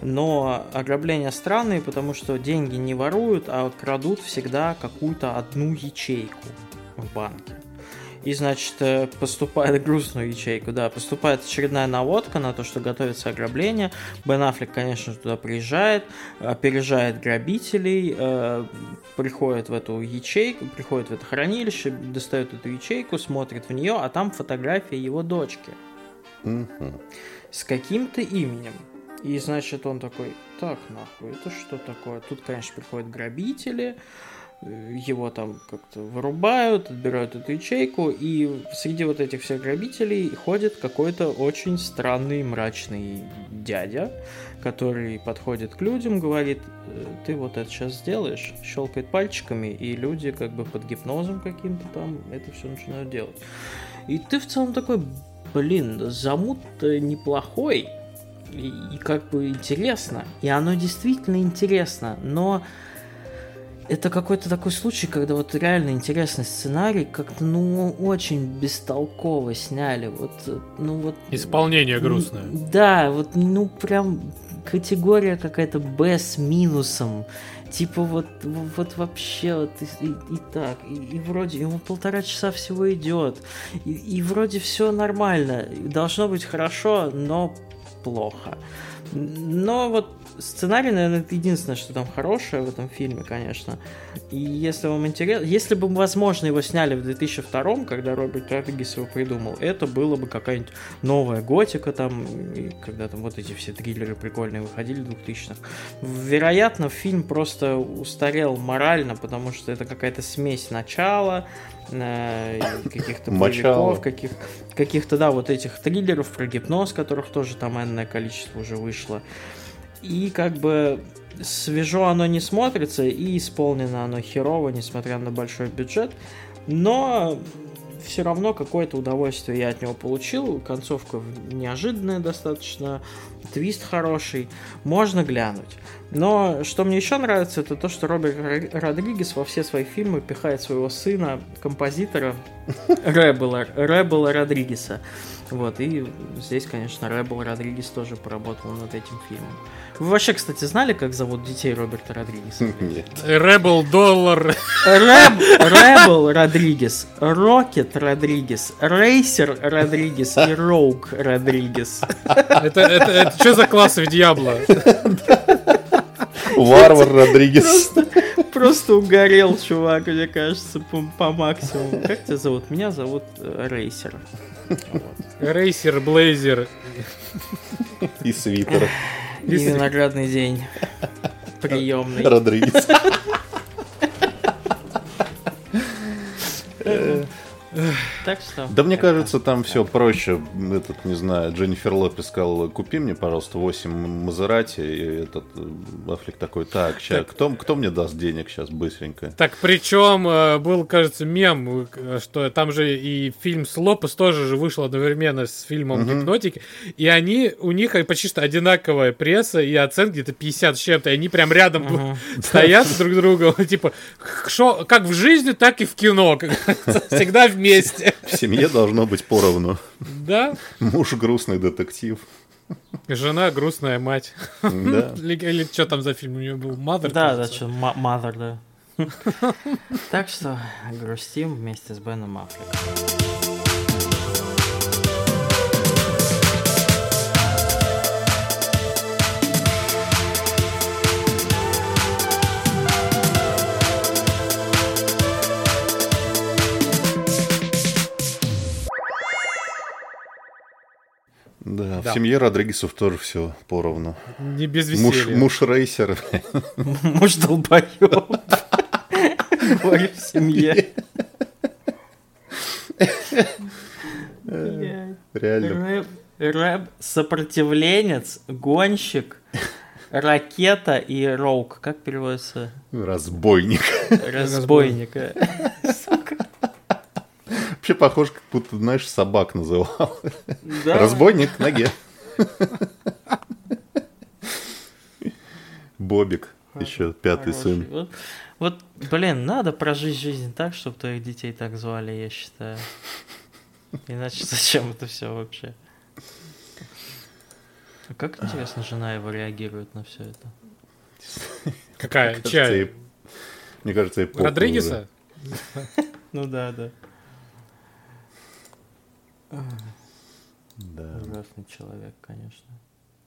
Но ограбления странные, потому что деньги не воруют, а крадут всегда какую-то одну ячейку в банке и, значит, э, поступает грустную ячейку, да, поступает очередная наводка на то, что готовится ограбление. Бен Аффлек, конечно же, туда приезжает, опережает грабителей, э, приходит в эту ячейку, приходит в это хранилище, достает эту ячейку, смотрит в нее, а там фотография его дочки. Mm-hmm. С каким-то именем. И, значит, он такой, так, нахуй, это что такое? Тут, конечно, приходят грабители, его там как-то вырубают, отбирают эту ячейку, и среди вот этих всех грабителей ходит какой-то очень странный мрачный дядя, который подходит к людям, говорит, «Э, ты вот это сейчас сделаешь, щелкает пальчиками, и люди как бы под гипнозом каким-то там это все начинают делать. И ты в целом такой, блин, замут неплохой, и, и как бы интересно. И оно действительно интересно, но это какой-то такой случай, когда вот реально интересный сценарий как-то, ну, очень бестолково сняли. Вот, ну вот... Исполнение грустное. Да, вот, ну, прям категория какая-то Б с минусом. Типа вот, вот вообще вот и, и, и так, и, и вроде ему полтора часа всего идет, и, и вроде все нормально, должно быть хорошо, но плохо. Но вот сценарий, наверное, это единственное, что там хорошее в этом фильме, конечно. И если вам интересно, если бы, возможно, его сняли в 2002, когда Роберт Родригес его придумал, это было бы какая-нибудь новая готика там, и когда там вот эти все триллеры прикольные выходили в 2000-х. Вероятно, фильм просто устарел морально, потому что это какая-то смесь начала, э, каких-то боевиков, каких, каких-то, да, вот этих триллеров про гипноз, которых тоже там энное количество уже вышло. И как бы свежо оно не смотрится, и исполнено оно херово, несмотря на большой бюджет. Но все равно какое-то удовольствие я от него получил. Концовка неожиданная достаточно, твист хороший, можно глянуть. Но что мне еще нравится, это то, что Роберт Родригес во все свои фильмы пихает своего сына, композитора Рэббела, Рэббела Родригеса. Вот, и здесь, конечно, Рэббл Родригес тоже поработал над этим фильмом. Вы вообще, кстати, знали, как зовут детей Роберта Родригеса? Нет. Рэббл Доллар. Рэббл Родригес, Рокет Родригес, Рейсер Родригес и Роуг Родригес. Это, это, это что за класс в Диабло? Варвар Родригес. Просто, просто угорел, чувак, мне кажется, по, по максимуму. Как тебя зовут? Меня зовут э, Рейсер. Вот. Рейсер, Блейзер. И свитер. И виноградный день. Приемный. Родригес. Так что... Да мне кажется, там все проще. Этот, не знаю, Дженнифер Лопес сказала, купи мне, пожалуйста, 8 Мазерати. И этот э, Аффлек такой, так, ща, Кто, кто мне даст денег сейчас быстренько? Так, причем э, был, кажется, мем, э, что там же и фильм с Лопес тоже же вышел одновременно с фильмом угу. «Гипнотики», и они, у них почти что одинаковая пресса и оценки где-то 50 с чем-то, и они прям рядом угу. стоят друг друга, типа, шо, как в жизни, так и в кино, всегда вместе. В семье должно быть поровну. Да. Муж грустный детектив. Жена грустная мать. Да. Или, или что там за фильм у нее был? Mother? Да, да, что, Mother, да. Так что грустим вместе с Беном Аффлеком. Да, да, в семье Родригесов тоже все поровну. Не без веселья. Муж, муж рейсер. Муж долбоеб. Горе в семье. Реально. Рэп, сопротивленец, гонщик, ракета и роук. Как переводится? Разбойник. Разбойник. Вообще похож, как будто, знаешь, собак называл. Да. Разбойник к ноге. Бобик, еще пятый сын. Вот, вот, блин, надо прожить жизнь так, чтобы твоих детей так звали, я считаю. Иначе зачем это все вообще? А как интересно, жена его реагирует на все это? Какая? Чья? Мне кажется, и Родригеса? Ну да, да. Да. Ужасный человек, конечно.